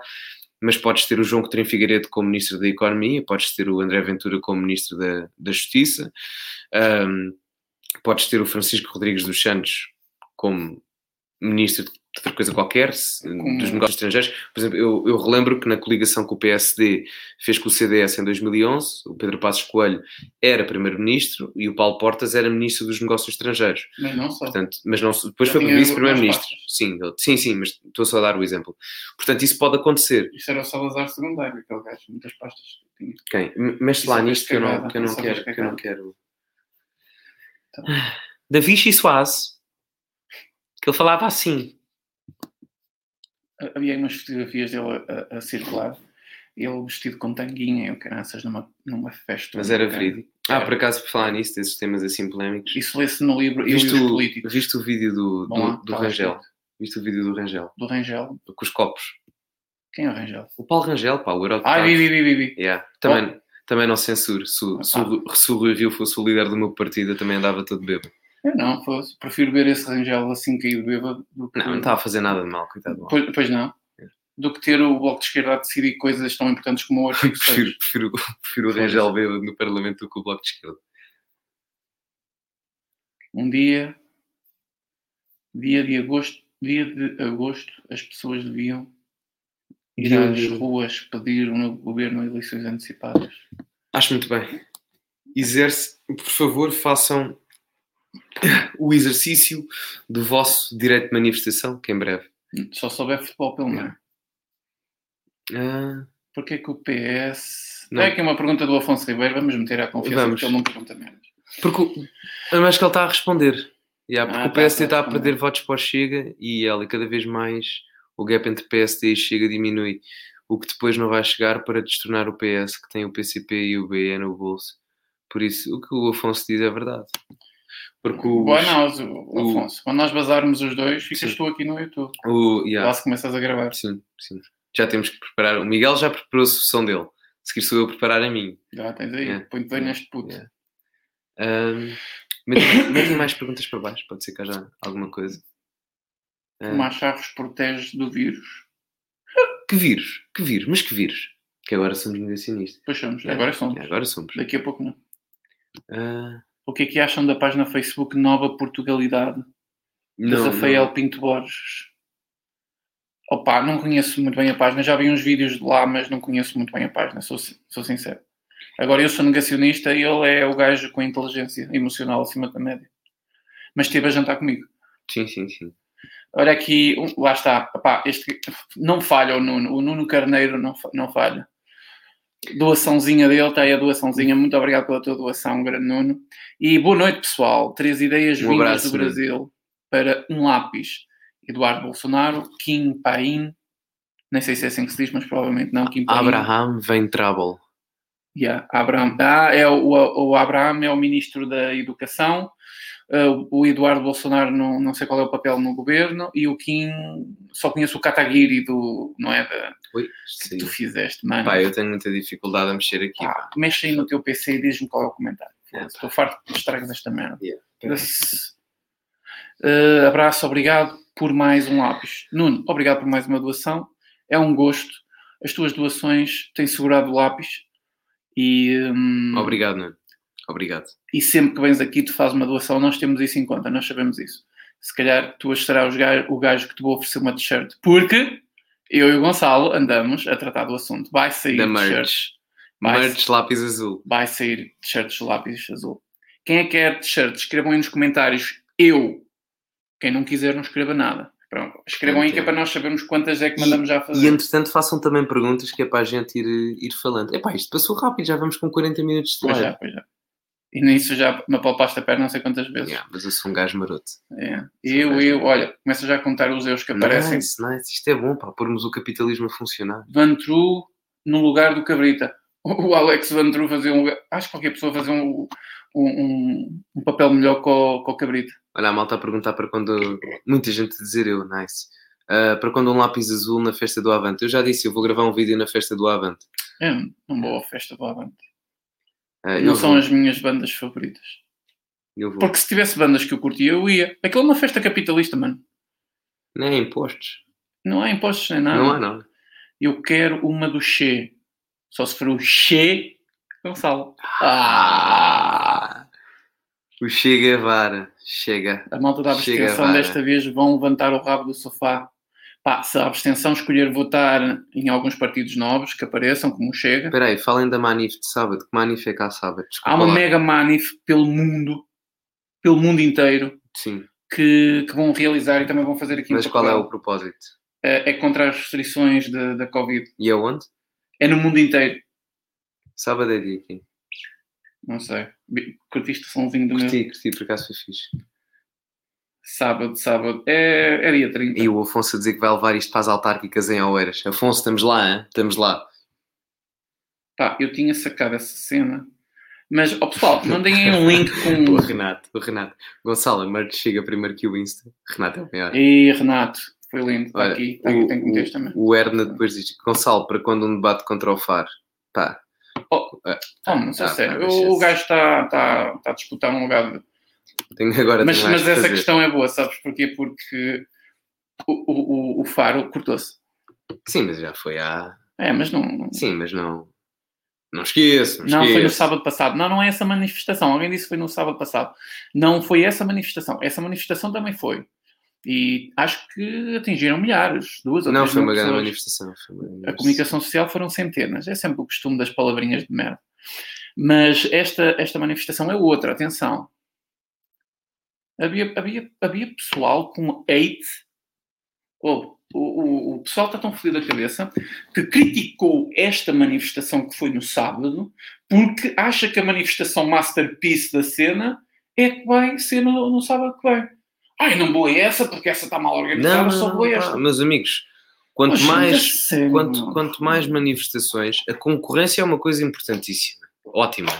mas podes ter o João Coutinho Figueiredo como Ministro da Economia, podes ter o André Ventura como Ministro da, da Justiça, um, podes ter o Francisco Rodrigues dos Santos como Ministro de outra coisa qualquer, dos negócios estrangeiros. Por exemplo, eu, eu, relembro que na coligação que o PSD fez com o CDS em 2011, o Pedro Passos Coelho era primeiro-ministro e o Paulo Portas era ministro dos negócios estrangeiros. Mas não só. Portanto, mas não, depois Já foi vice-primeiro-ministro. Sim, sim, sim, mas estou só a dar o exemplo. Portanto, isso pode acontecer. Isso era o Salazar secundário, aquele gajo, muitas pastas. Quem? Mexe lá nisto que eu não, que eu não quero. Que eu não quero. Então. Davi Soares, que ele falava assim havia umas fotografias dele a, a, circular, ele vestido com tanguinha e o caraças numa, numa festa. Mas era verídico. Ah, por acaso, por falar nisso, desses temas assim polémicos. Isso lê-se no livro viste o, políticos. Viste o vídeo do, do, do Rangel? Viste o vídeo do Rangel? Do Rangel? Com os copos. Quem é o Rangel? O Paulo Rangel, pá, o eurodeputado. Ah, vi, vi, vi, vi. Yeah. Também, oh. também não censuro. Se, se, ah. se o Rui Rio fosse o líder do meu partido, eu também andava todo bêbado. Eu não, fosse. prefiro ver esse Rangel assim caído bêbado. Do que... Não, não está a fazer nada de mal, coitado. Pois, pois não do que ter o Bloco de Esquerda a decidir coisas tão importantes como o artigo 6. prefiro, prefiro, prefiro o Rangel Bêbado no Parlamento do que o Bloco de Esquerda. Um dia, dia de agosto, dia de agosto, as pessoas deviam ir às ruas pedir um governo eleições antecipadas. Acho muito bem. Exerce, por favor, façam o exercício do vosso direito de manifestação, que em breve. Só souber futebol pelo menos. Ah. Porquê que o PS. Não. É aqui uma pergunta do Afonso Ribeiro, vamos meter à confiança vamos. porque ele não pergunta menos. Porque eu acho que ele está a responder. Yeah, porque ah, o PSD está, tá, a perder votos para o Chega e ele cada vez mais o gap entre PSD e Chega diminui. O que depois não vai chegar para destornar o PS, que tem o PCP e o BE no bolso. Por isso, o que o Afonso diz é verdade. Porque os, não, o, Afonso. Quando nós bazarmos os dois, ficas sim. tu aqui no YouTube. O, yeah. Lá se começas a gravar. Sim, sim já temos que preparar. O Miguel já preparou a solução dele. Se quer sou eu preparar a mim. Já tens aí, yeah. põe-te bem neste puto. Yeah. Um, mais perguntas para baixo, pode ser que haja alguma coisa. Uh, Tomar charros protege do vírus. Que vírus? Que vírus? Mas que vírus? Que agora somos negacionistas. Pois somos, yeah. agora somos. agora somos. Daqui a pouco não. Uh... O que é que acham da página Facebook Nova Portugalidade? De Rafael Pinto Borges. Opa, não conheço muito bem a página, já vi uns vídeos de lá, mas não conheço muito bem a página, sou, sou sincero. Agora eu sou negacionista e ele é o gajo com inteligência emocional acima da média. Mas esteve a jantar comigo. Sim, sim, sim. Olha aqui, lá está. Opa, este, não falha o Nuno. O Nuno Carneiro não, não falha. Doaçãozinha dele, está aí a doaçãozinha. Muito obrigado pela tua doação, grande Nuno. E boa noite, pessoal. Três ideias um vindas do Brasil para um lápis. Eduardo Bolsonaro, Kim Paim, nem sei se é assim que se diz, mas provavelmente não. Kim Paim. Abraham vem trouble. Yeah, Abraham. Ah, é o, o, Abraham é o ministro da Educação. Uh, o Eduardo Bolsonaro não, não sei qual é o papel no governo e o Kim só conheço o Kataguiri do não é da Ui, que tu fizeste, mano. Pá, eu tenho muita dificuldade a mexer aqui. Ah, mexe aí no teu PC e diz-me qual é o comentário. Yeah, Estou farto de estragas desta merda. Yeah. Uh, abraço, obrigado por mais um lápis. Nuno, obrigado por mais uma doação. É um gosto. As tuas doações têm segurado o lápis. E, um, obrigado, Nuno. Obrigado. E sempre que vens aqui, tu fazes uma doação, nós temos isso em conta, nós sabemos isso. Se calhar tu serás o gajo que te vou oferecer uma t-shirt, porque eu e o Gonçalo andamos a tratar do assunto. Vai sair t-shirts. Merch lápis azul. Vai sair t-shirts lápis azul. Quem é que quer t-shirts? Escrevam aí nos comentários. Eu quem não quiser, não escreva nada. Pronto, escrevam aí que é para nós sabermos quantas é que mandamos e, já fazer. E entretanto façam também perguntas que é para a gente ir, ir falando. Epá, isto passou rápido, já vamos com 40 minutos de live. Pois já, pois já. E nisso já me apalpaste a perna não sei quantas vezes. Yeah, mas eu sou um gajo maroto. É. Eu, um eu, olha, começa já a contar os erros que aparecem. Nice, nice. Isto é bom, para pormos o capitalismo a funcionar. Vantru no lugar do Cabrita. O Alex Vantru fazer um. Acho que qualquer pessoa fazer um, um, um papel melhor com, com o Cabrita. Olha, a malta a perguntar para quando muita gente dizer eu, nice. Uh, para quando um lápis azul na festa do Avante. Eu já disse, eu vou gravar um vídeo na festa do Avante. É uma boa festa do Avante. Uh, Não são vou. as minhas bandas favoritas. Porque se tivesse bandas que eu curtia, eu ia. Aquilo é uma festa capitalista, mano. Nem impostos. Não há impostos nem nada. Não há, não. Eu quero uma do Che. Só se for o Che Gonçalo. Ah! O Che Guevara. Chega. A malta da abstenção desta vez vão levantar o rabo do sofá. Pá, se a abstenção escolher votar em alguns partidos novos que apareçam, como Chega. Espera aí, falem da Manif de sábado. Que Manif é cá sábado? Desculpa Há uma lá. mega Manif pelo mundo, pelo mundo inteiro. Sim. Que, que vão realizar e também vão fazer aqui Mas qual é o propósito? É, é contra as restrições da Covid. E aonde? É no mundo inteiro. Sábado é dia aqui. Não sei. Curtiste o somzinho do curti, meu? Curti, curti, por acaso foi fixe. Sábado, sábado. É, é dia 30. E o Afonso a dizer que vai levar isto para as autárquicas em Oeiras. Afonso, estamos lá, hein? Estamos lá. Pá, eu tinha sacado essa cena. Mas, ó oh, pessoal, mandem aí um link com... o Renato, o Renato. Gonçalo, mas chega primeiro que o Insta. Renato é o melhor. E Renato, foi lindo. Está aqui, está aqui, tem que meter também. O Erna depois diz, Gonçalo, para quando um debate contra o FAR? Pá, Oh, é. oh não sei ah, sério. o, o gajo está tá, tá a disputar um lugar. Tenho agora mas mas essa fazer. questão é boa, sabes porquê? Porque o, o, o Faro cortou-se. Sim, mas já foi há. É, mas não. Sim, mas não. Não esqueço. Não, não foi no sábado passado. Não, não é essa manifestação. Alguém disse que foi no sábado passado. Não foi essa manifestação. Essa manifestação também foi. E acho que atingiram milhares, duas ou Não, três foi uma grande manifestação. A comunicação social foram centenas. É sempre o costume das palavrinhas de merda. Mas esta, esta manifestação é outra, atenção. Havia, havia, havia pessoal com hate. Oh, o, o, o pessoal está tão fodido da cabeça que criticou esta manifestação que foi no sábado porque acha que a manifestação masterpiece da cena é que vai ser no, no sábado que vem. Ai, não vou a essa porque essa está mal organizada, não, só vou a esta. Meus amigos, quanto mais, quanto, quanto mais manifestações, a concorrência é uma coisa importantíssima. Ótima.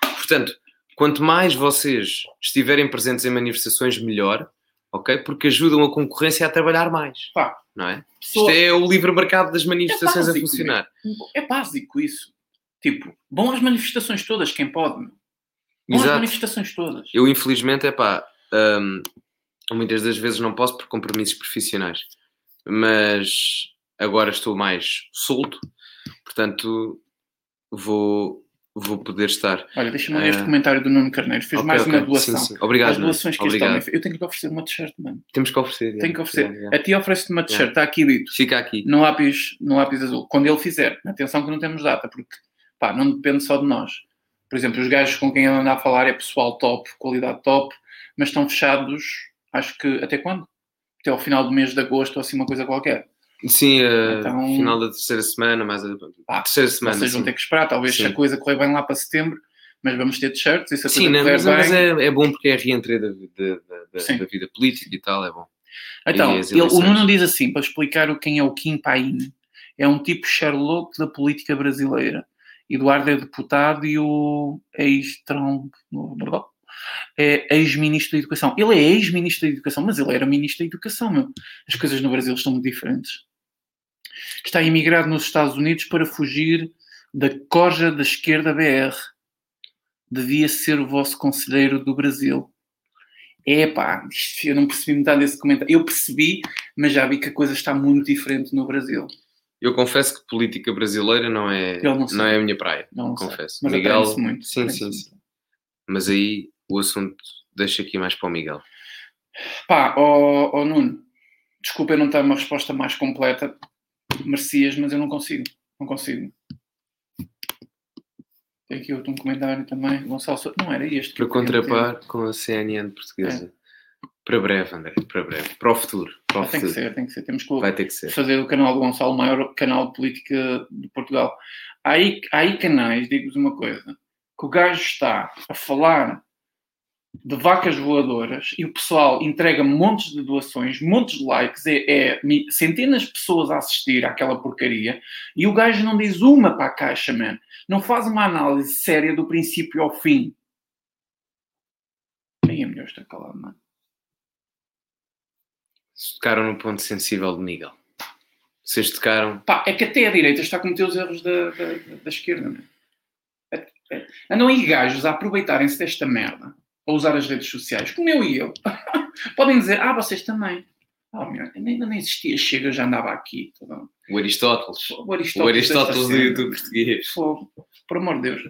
Portanto, quanto mais vocês estiverem presentes em manifestações, melhor, ok? Porque ajudam a concorrência a trabalhar mais. Pá, não é? Pessoa... Isto é o livre mercado das manifestações é a funcionar. É básico isso. Tipo, vão às manifestações todas, quem pode. Vão às manifestações todas. Eu, infelizmente, é pá, um, muitas das vezes não posso por compromissos profissionais, mas agora estou mais solto, portanto vou, vou poder estar. Olha, deixa-me ler uh... este ah, comentário do Nuno Carneiro. Fez okay, mais okay. uma doação. Sim, sim. Obrigado. As doações que Obrigado. este homem Eu tenho que lhe oferecer uma t-shirt, mano. Temos que oferecer. Tenho que oferecer. Yeah, yeah. A ti oferece-te uma t-shirt, yeah. está aqui dito. Fica aqui. No lápis, no lápis azul. Quando ele fizer. Atenção que não temos data, porque pá, não depende só de nós. Por exemplo, os gajos com quem ele anda a falar é pessoal top, qualidade top, mas estão fechados acho que até quando? Até ao final do mês de agosto ou assim uma coisa qualquer. Sim, então, final da terceira semana, mais a pá, terceira semana. Vocês vão ter que esperar, talvez sim. se a coisa correr bem lá para setembro, mas vamos ter t-shirts e se a sim, coisa não, mas, mas é, é, bom porque é a reentrada da, da, da, da, vida política e tal, é bom. Então, ele, o Nuno diz assim, para explicar o quem é o Kim Paine, é um tipo Sherlock da política brasileira. Eduardo é deputado e o ex-Trump, é ex-ministro da Educação. Ele é ex-ministro da Educação, mas ele era ministro da Educação, meu. As coisas no Brasil estão muito diferentes. Está imigrado nos Estados Unidos para fugir da corja da esquerda BR. Devia ser o vosso conselheiro do Brasil. É pá, eu não percebi metade desse comentário. Eu percebi, mas já vi que a coisa está muito diferente no Brasil. Eu confesso que política brasileira não é, não, não, é a minha praia. Não confesso. Mas Miguel, muito. Sim, sim, sim. Mas aí o assunto deixa aqui mais para o Miguel. Pá, ó oh, oh Nuno, desculpa eu não ter uma resposta mais completa, merecias, mas eu não consigo. Não consigo. Tem aqui outro um comentário também. Gonçalo, não era este. Para contrapar com a CNN portuguesa. É. Para breve, André, para breve. Para o futuro. Para o ah, tem futuro. que ser, tem que ser. Temos que, Vai ter que ser. fazer o canal do Gonçalo o maior canal de política de Portugal. Há aí, há aí canais, digo-vos uma coisa, que o gajo está a falar de vacas voadoras e o pessoal entrega montes de doações, montes de likes, é, é, centenas de pessoas a assistir àquela porcaria e o gajo não diz uma para a caixa, man. Não faz uma análise séria do princípio ao fim. Nem é melhor estar calado, mano. Tocaram no ponto sensível de Miguel. Vocês tocaram. Pá, é que até a direita está a cometer os erros da, da, da esquerda, não é? É- é- Andam aí gajos a aproveitarem-se desta merda, a usar as redes sociais, como eu e eu. Podem dizer, ah, vocês também. Ah, meu, ainda nem existia, chega, já andava aqui. tá. O Aristóteles. O O Aristóteles, Aristóteles desta do. YouTube português. Fogo, por amor de Deus.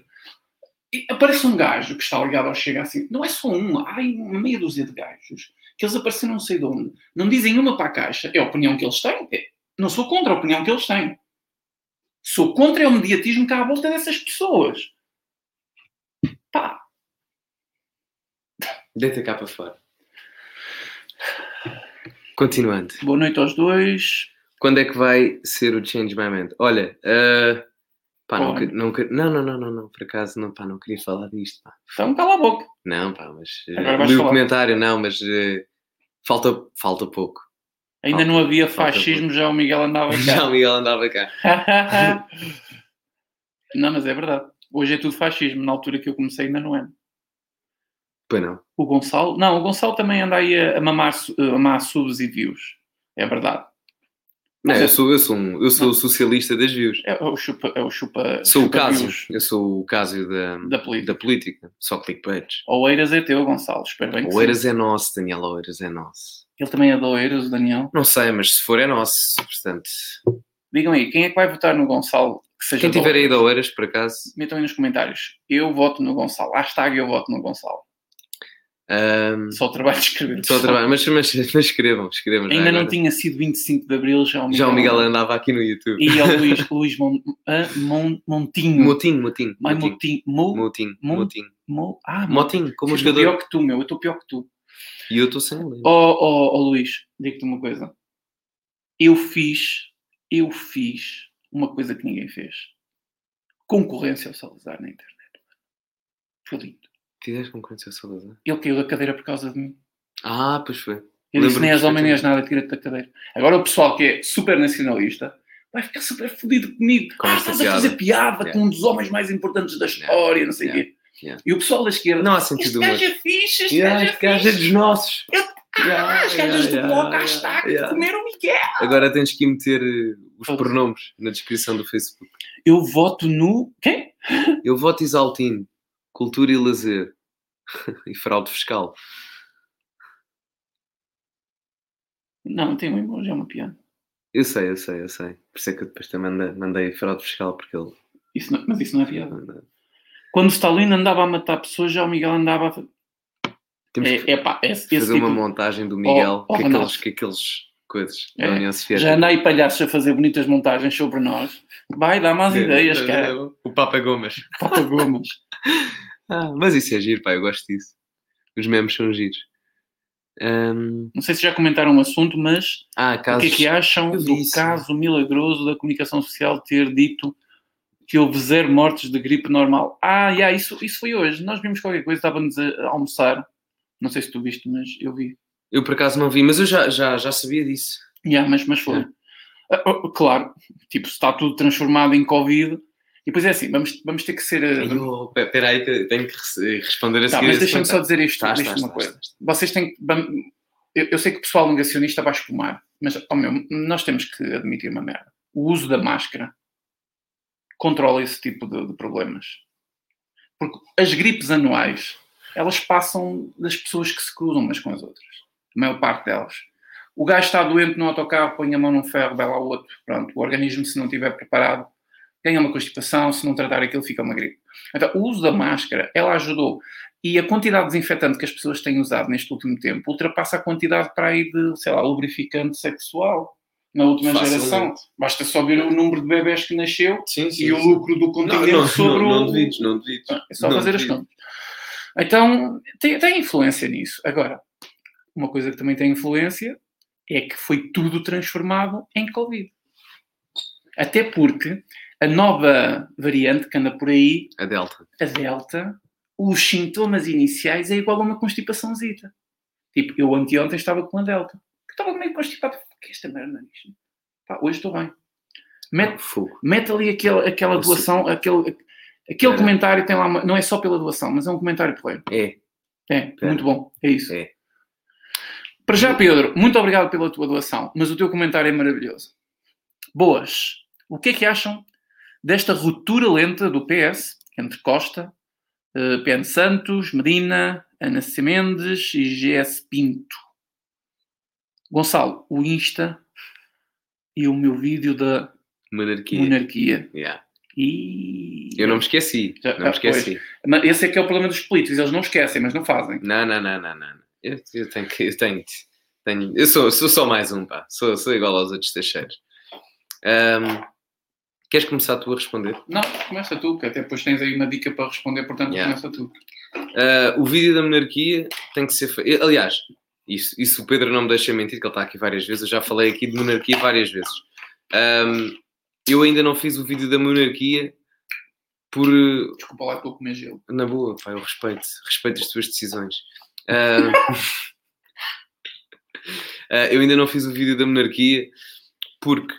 E aparece um gajo que está ligado ao Chega assim. Não é só um, há uma meia dúzia de gajos que eles apareceram não sei de onde. Não dizem uma para a caixa. É a opinião que eles têm. É- Não sou contra a opinião que eles têm. Sou contra é o mediatismo que há à volta dessas pessoas. Pá, Deita cá para fora. Continuando. boa noite aos dois. Quando é que vai ser o Change My Mind? Olha, ah, pá, não, não, não, não, não, não, não, por acaso não, pá, não queria falar disto. Pá. Então cala a boca. Não, pá, mas vais li o comentário, não, mas eh, falta, falta pouco. Ainda Falta- não havia fascismo, já o Miguel andava Já cá. o Miguel andava cá. não, mas é verdade. Hoje é tudo fascismo. Na altura que eu comecei ainda não é. Pois não. O Gonçalo? Não, o Gonçalo também anda aí a, mamar, a mamar subs e views. É verdade. Não, eu é- sou, eu sou, um, eu sou Não. o socialista das views. É o chupa, é o chupa, Sou o chupa Cásio. views Eu sou o Cásio da, da política. da política. Só clickbaits. Oeiras é teu, Gonçalo. Espero bem que O sim. Oeiras é nosso, Daniel Oeiras é nosso. Ele também é de Oeiras, o Daniel. Não sei, mas se for é nosso. Portanto, Digam aí, quem é que vai votar no Gonçalo? Que quem tiver aí de Oeiras, por acaso, Metam aí nos comentários. Eu voto no Gonçalo. Hashtag eu voto no Gonçalo. Ahm, Só o trabalho de escrever. só trabalho. Mas, mas, mas escrevam, escrevam. Ainda não tinha sido 25 de Abril, já o Miguel, Já o Miguel andava aqui no YouTube. E é o Luís, Luís Mon, ah, Mon- Montinho. Motinho, Motinho. Mai Motinho. Mo, Motinho, Mo- Motinho. Mo, ah, Motinho, como o jogador. pior que tu, meu. Eu estou pior que tu. E eu estou sem lembro. Ó oh, Luís, digo-te uma coisa. Eu fiz, eu fiz uma coisa que ninguém fez. Concorrência ao Salazar na internet. Foi lindo. Fizeste concorrência ao Salazar? Ele caiu da cadeira por causa de mim. Ah, pois foi. Eu disse nem és homem nem és nada, tira-te da cadeira. Agora o pessoal que é super nacionalista vai ficar super fodido comigo. Com ah, estás a fazer piada Yeah. com um dos homens mais importantes da história, não sei o Yeah. quê. Yeah. E o pessoal da esquerda, Não há este sentido gajo humor. é fixe, este Yeah, gajo é este gajo é dos nossos. Ah, Yeah, as gajas do yeah, bloco, yeah, hashtag, yeah. comer o Miguel. Agora tens que meter eh, os pronomes na descrição do Facebook. Eu voto no... Quem? Eu voto Isaltino, Cultura e Lazer e Fraude Fiscal. Não, tem um emoji, é uma piada. Eu sei, eu sei, eu sei. Por isso é que eu depois também mandei, mandei Fraude Fiscal, porque ele. Isso não- mas isso não é piada. Quando o Stalin andava a matar pessoas, já o Miguel andava a... Temos que É, é pá, esse fazer tipo... uma montagem do Miguel Oh, oh, com, Renato. aqueles, com aqueles coisas É, da União Soviética. Já anda aí palhaços a fazer bonitas montagens sobre nós. Vai, dá mais ideias, cara. O Papa Gomes. Papa Gomes. Ah, mas isso é giro, pá, eu gosto disso. Os memes são giros. Ahm, Não sei se já comentaram o assunto, mas ah, o casos. que é que acham do caso milagroso da comunicação social ter dito que houve zero mortes de gripe normal? Ah, yeah, isso, isso foi hoje. Nós vimos qualquer coisa, estávamos a almoçar. Não sei se tu viste, mas eu vi. Eu por acaso não vi, mas eu já, já, já sabia disso. Yeah, mas, mas foi. É. Ah, ah, claro, tipo, se está tudo transformado em Covid. E depois é assim, vamos, vamos ter que ser. ah, Espera aí tenho que res- responder a Tá, seguir. mas esse deixem-me só dizer isto, Estás, estás, uma estás, coisa. estás. Vocês têm Eu, eu sei que o pessoal negacionista vai espumar, mas oh meu, nós temos que admitir uma merda. O uso da máscara controla esse tipo de, de problemas. Porque as gripes anuais, elas passam das pessoas que se cruzam umas com as outras. A maior parte delas. O gajo está doente no autocarro, põe a mão num ferro, vai lá o outro. Pronto, o organismo, se não estiver preparado, ganha uma constipação, se não tratar aquilo, fica uma gripe. Então, o uso da máscara, ela ajudou. E a quantidade de desinfetante que as pessoas têm usado neste último tempo ultrapassa a quantidade para aí de, sei lá, lubrificante sexual na última Facilmente. geração. Basta só ver o número de bebés que nasceu Sim, sim, e o sim. lucro do Não, continente não, sobre não, o... não devides, não devides. É só Não fazer as devido. contas. Então, tem, tem influência nisso. Agora, uma coisa que também tem influência é que foi tudo transformado em Covid. Até porque a nova variante que anda por aí, A Delta. a Delta, os sintomas iniciais é igual a uma constipaçãozita. Tipo, eu anteontem estava com a Delta. Que estava meio constipado. Que é esta merda nisto? Pá, hoje estou bem. Mete, Fogo. mete ali aquele, aquela doação, aquele, aquele Era. comentário tem lá, uma- não é só pela doação, mas é um comentário porreiro. É. É, Espera. muito bom, é isso. É. Para já, Pedro, muito obrigado pela tua doação, mas o teu comentário é maravilhoso. Boas. O que é que acham desta ruptura lenta do PS entre Costa, uh, PN Santos, Medina, Ana. Mendes e GS Pinto? Gonçalo, o Insta e o meu vídeo da Monarquia. monarquia. Yeah. E... Eu não me esqueci. Já- não me ah, esqueci. Mas Esse é que é o problema dos políticos, eles não esquecem, mas não fazem. Não, não, não, não, não. Eu, eu tenho que. Eu, tenho, tenho, eu sou, sou só mais um, pá. Sou, sou igual aos outros teixeiros. Ahm, queres começar tu a responder? Não, começa tu, que até depois tens aí uma dica para responder, portanto Yeah. começa tu. Ah, o vídeo da monarquia tem que ser feito. Aliás, isso, isso o Pedro não me deixa mentir, que ele está aqui várias vezes. Eu já falei aqui de monarquia várias vezes. Ahm, eu ainda não fiz o vídeo da monarquia por. Desculpa lá que vou comer gelo. Na boa, pá, eu respeito. Respeito as tuas decisões. Ah, eu ainda não fiz o vídeo da monarquia porque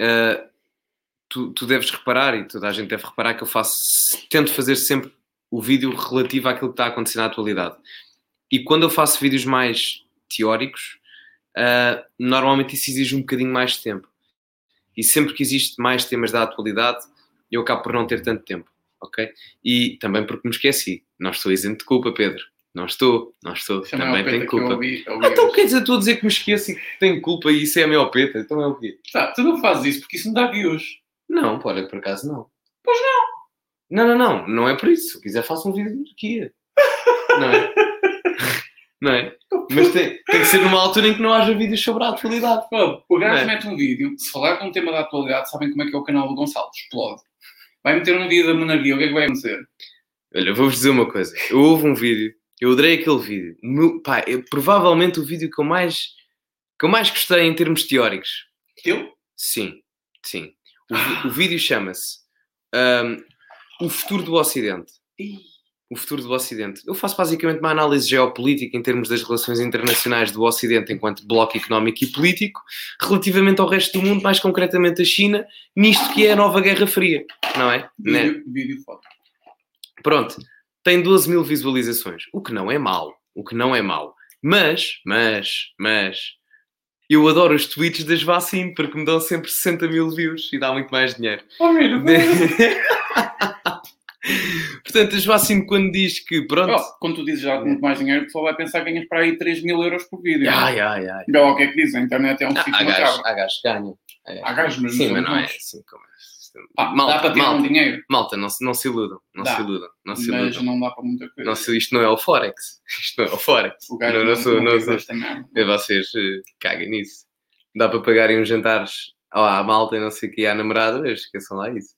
ah, tu, tu deves reparar, e toda a gente deve reparar, que eu faço, tento fazer sempre o vídeo relativo àquilo que está a acontecer na atualidade. E quando eu faço vídeos mais teóricos, normalmente isso exige um bocadinho mais de tempo. E sempre que existe mais temas da atualidade, eu acabo por não ter tanto tempo, ok? E também porque me esqueci. Não estou isento de culpa, Pedro. Não estou, não estou. Chama também Pedro tenho culpa. ouvi- ouvi Ah, então quer dizer, estou a dizer que me esqueço e que tenho culpa e isso é a minha opeta. Então é o quê? Tá, tu não fazes isso porque isso não dá views. Não, olha, por acaso não. Pois não. Não, não, não. Não é por isso. Se quiser, faço um vídeo de monarquia. Não é? Não é? Mas tem, tem que ser numa altura em que não haja vídeos sobre a atualidade. Pô, o gajo é? mete um vídeo, se falar de um tema da atualidade, sabem como é que é o canal do Gonçalo? Explode. Vai meter um vídeo da monarquia, o que é que vai acontecer? Olha, vou-vos dizer uma coisa. Houve um vídeo, eu adorei aquele vídeo. Meu- pá, é provavelmente o vídeo que eu mais que eu mais gostei em termos teóricos. Eu? Sim, sim. O, vi- o vídeo chama-se ahm, O Futuro do Ocidente. O Futuro do Ocidente. Eu faço basicamente uma análise geopolítica em termos das relações internacionais do Ocidente enquanto bloco económico e político, relativamente ao resto do mundo, mais concretamente a China, nisto que é a nova Guerra Fria, não é? Né? Vídeo, vídeo foto. Pronto, tem 12 mil visualizações, o que não é mau, o que não é mau. Mas, mas, mas, eu adoro os tweets das Vacine porque me dão sempre 60 mil views e dá muito mais dinheiro. Oh, meu Portanto, as Vacine quando diz que, pronto, Oh, quando tu dizes já muito mais dinheiro, o pessoal vai pensar que ganhas para aí 3 mil euros por vídeo. ai, ai, ai. Não, o que é que diz? A internet é um Ah, sítio macabro. há gajos que ganham. É. Há gajos, mas Sim, mas não é assim como é. Pá, malta, dá para ter malta, um dinheiro, malta, não, se- não se iludam, não Dá. se iludam, não se mas iludam. não dá para muita coisa. Não se- isto não é o Forex. Isto não é o Forex. O gajo não, não, não sou, não sou. E vocês eh, caguem nisso. Dá para pagarem uns jantares à malta e não sei o que à namorada, esqueçam lá isso.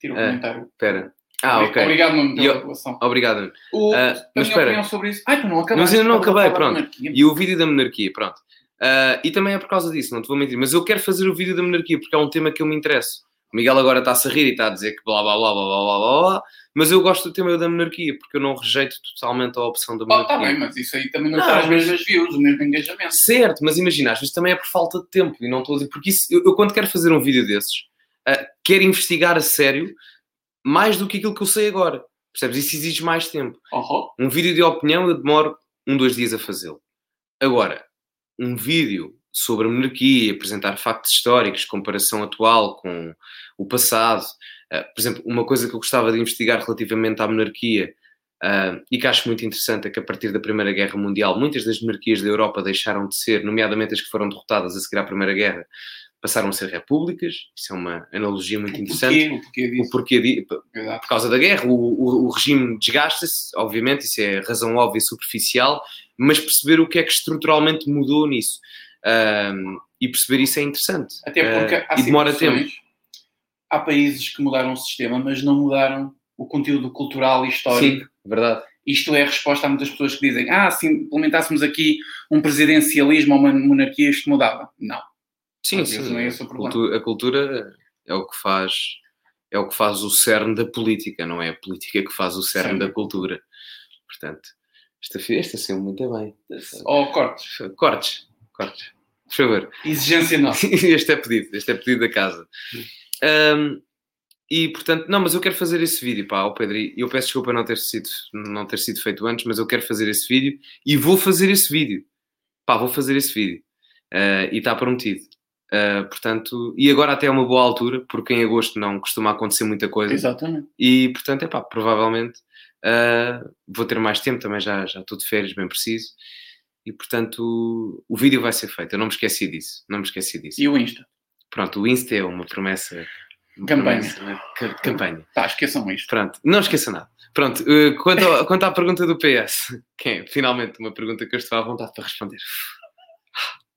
Tira o Ah, comentário. Espera. Ah, ok. Obrigado, Nuno, pela doação. Obrigado. O, a mas espera. opinião sobre isso. Ai, tu não acabaste. Mas eu não acabei, pronto. E o vídeo da monarquia, pronto. Ah, e também é por causa disso, não te vou mentir. Mas eu quero fazer o vídeo da monarquia porque é um tema que eu me interesso. Miguel agora está-se a rir e está a dizer que blá blá blá blá blá blá blá, mas eu gosto do tema da monarquia, porque eu não rejeito totalmente a opção da monarquia. Oh, tá bem, mas isso aí também não, não traz as mesmas views, o mesmo engajamento. Certo, mas imagina, às vezes também é por falta de tempo e não estou a dizer, porque isso, eu, eu quando quero fazer um vídeo desses, uh, quero investigar a sério mais do que aquilo que eu sei agora. Percebes? Isso exige mais tempo. Uhum. Um vídeo de opinião eu demoro um, dois dias a fazê-lo. Agora, um vídeo sobre a monarquia, apresentar factos históricos, comparação atual com o passado. ah, por exemplo, uma coisa que eu gostava de investigar relativamente à monarquia ah, e que acho muito interessante é que a partir da Primeira Guerra Mundial muitas das monarquias da Europa deixaram de ser, nomeadamente as que foram derrotadas a seguir à Primeira Guerra, passaram a ser repúblicas. Isso é uma analogia muito o interessante. porquê, o porquê O disso. porquê di- Verdade. por causa da guerra, o, o- o regime desgasta-se, obviamente, isso é razão óbvia e superficial, mas perceber o que é que estruturalmente mudou nisso. Ahm, e perceber isso é interessante. Até porque Ah, há demora tempo. Há países que mudaram o sistema, mas não mudaram o conteúdo cultural e histórico. Sim, verdade. Isto é a resposta a muitas pessoas que dizem: Ah, se implementássemos aqui um presidencialismo ou uma monarquia, isto mudava. Não. Sim, sim. não é esse o a, problema. a cultura é o que faz é o que faz o cerne da política, não é a política que faz o cerne da cultura. Portanto, esta, esta saiu muito bem. Ou cortes. Cortes, cortes. Por favor. Exigência nossa. este é pedido, este é pedido da casa. Ahm, e portanto, não, mas eu quero fazer esse vídeo, pá, ao Pedro, e eu peço desculpa não ter sido, não ter sido feito antes, mas eu quero fazer esse vídeo e vou fazer esse vídeo. pá, vou fazer esse vídeo. Uh, e está prometido. Uh, portanto, e agora até é uma boa altura, porque em agosto não costuma acontecer muita coisa. Exatamente. E portanto, é pá, provavelmente uh, vou ter mais tempo, também já, já estou de férias, bem preciso. E portanto, o vídeo vai ser feito. Eu não me esqueci disso. Não me esqueci disso. E o Insta? Pronto, o Insta é uma promessa. Uma campanha. Promessa, né? campanha. Tá, esqueçam isto. Pronto, não esqueçam nada. Pronto, uh, quanto, ao, quanto à pergunta do PS, que é finalmente uma pergunta que eu estou à vontade para responder.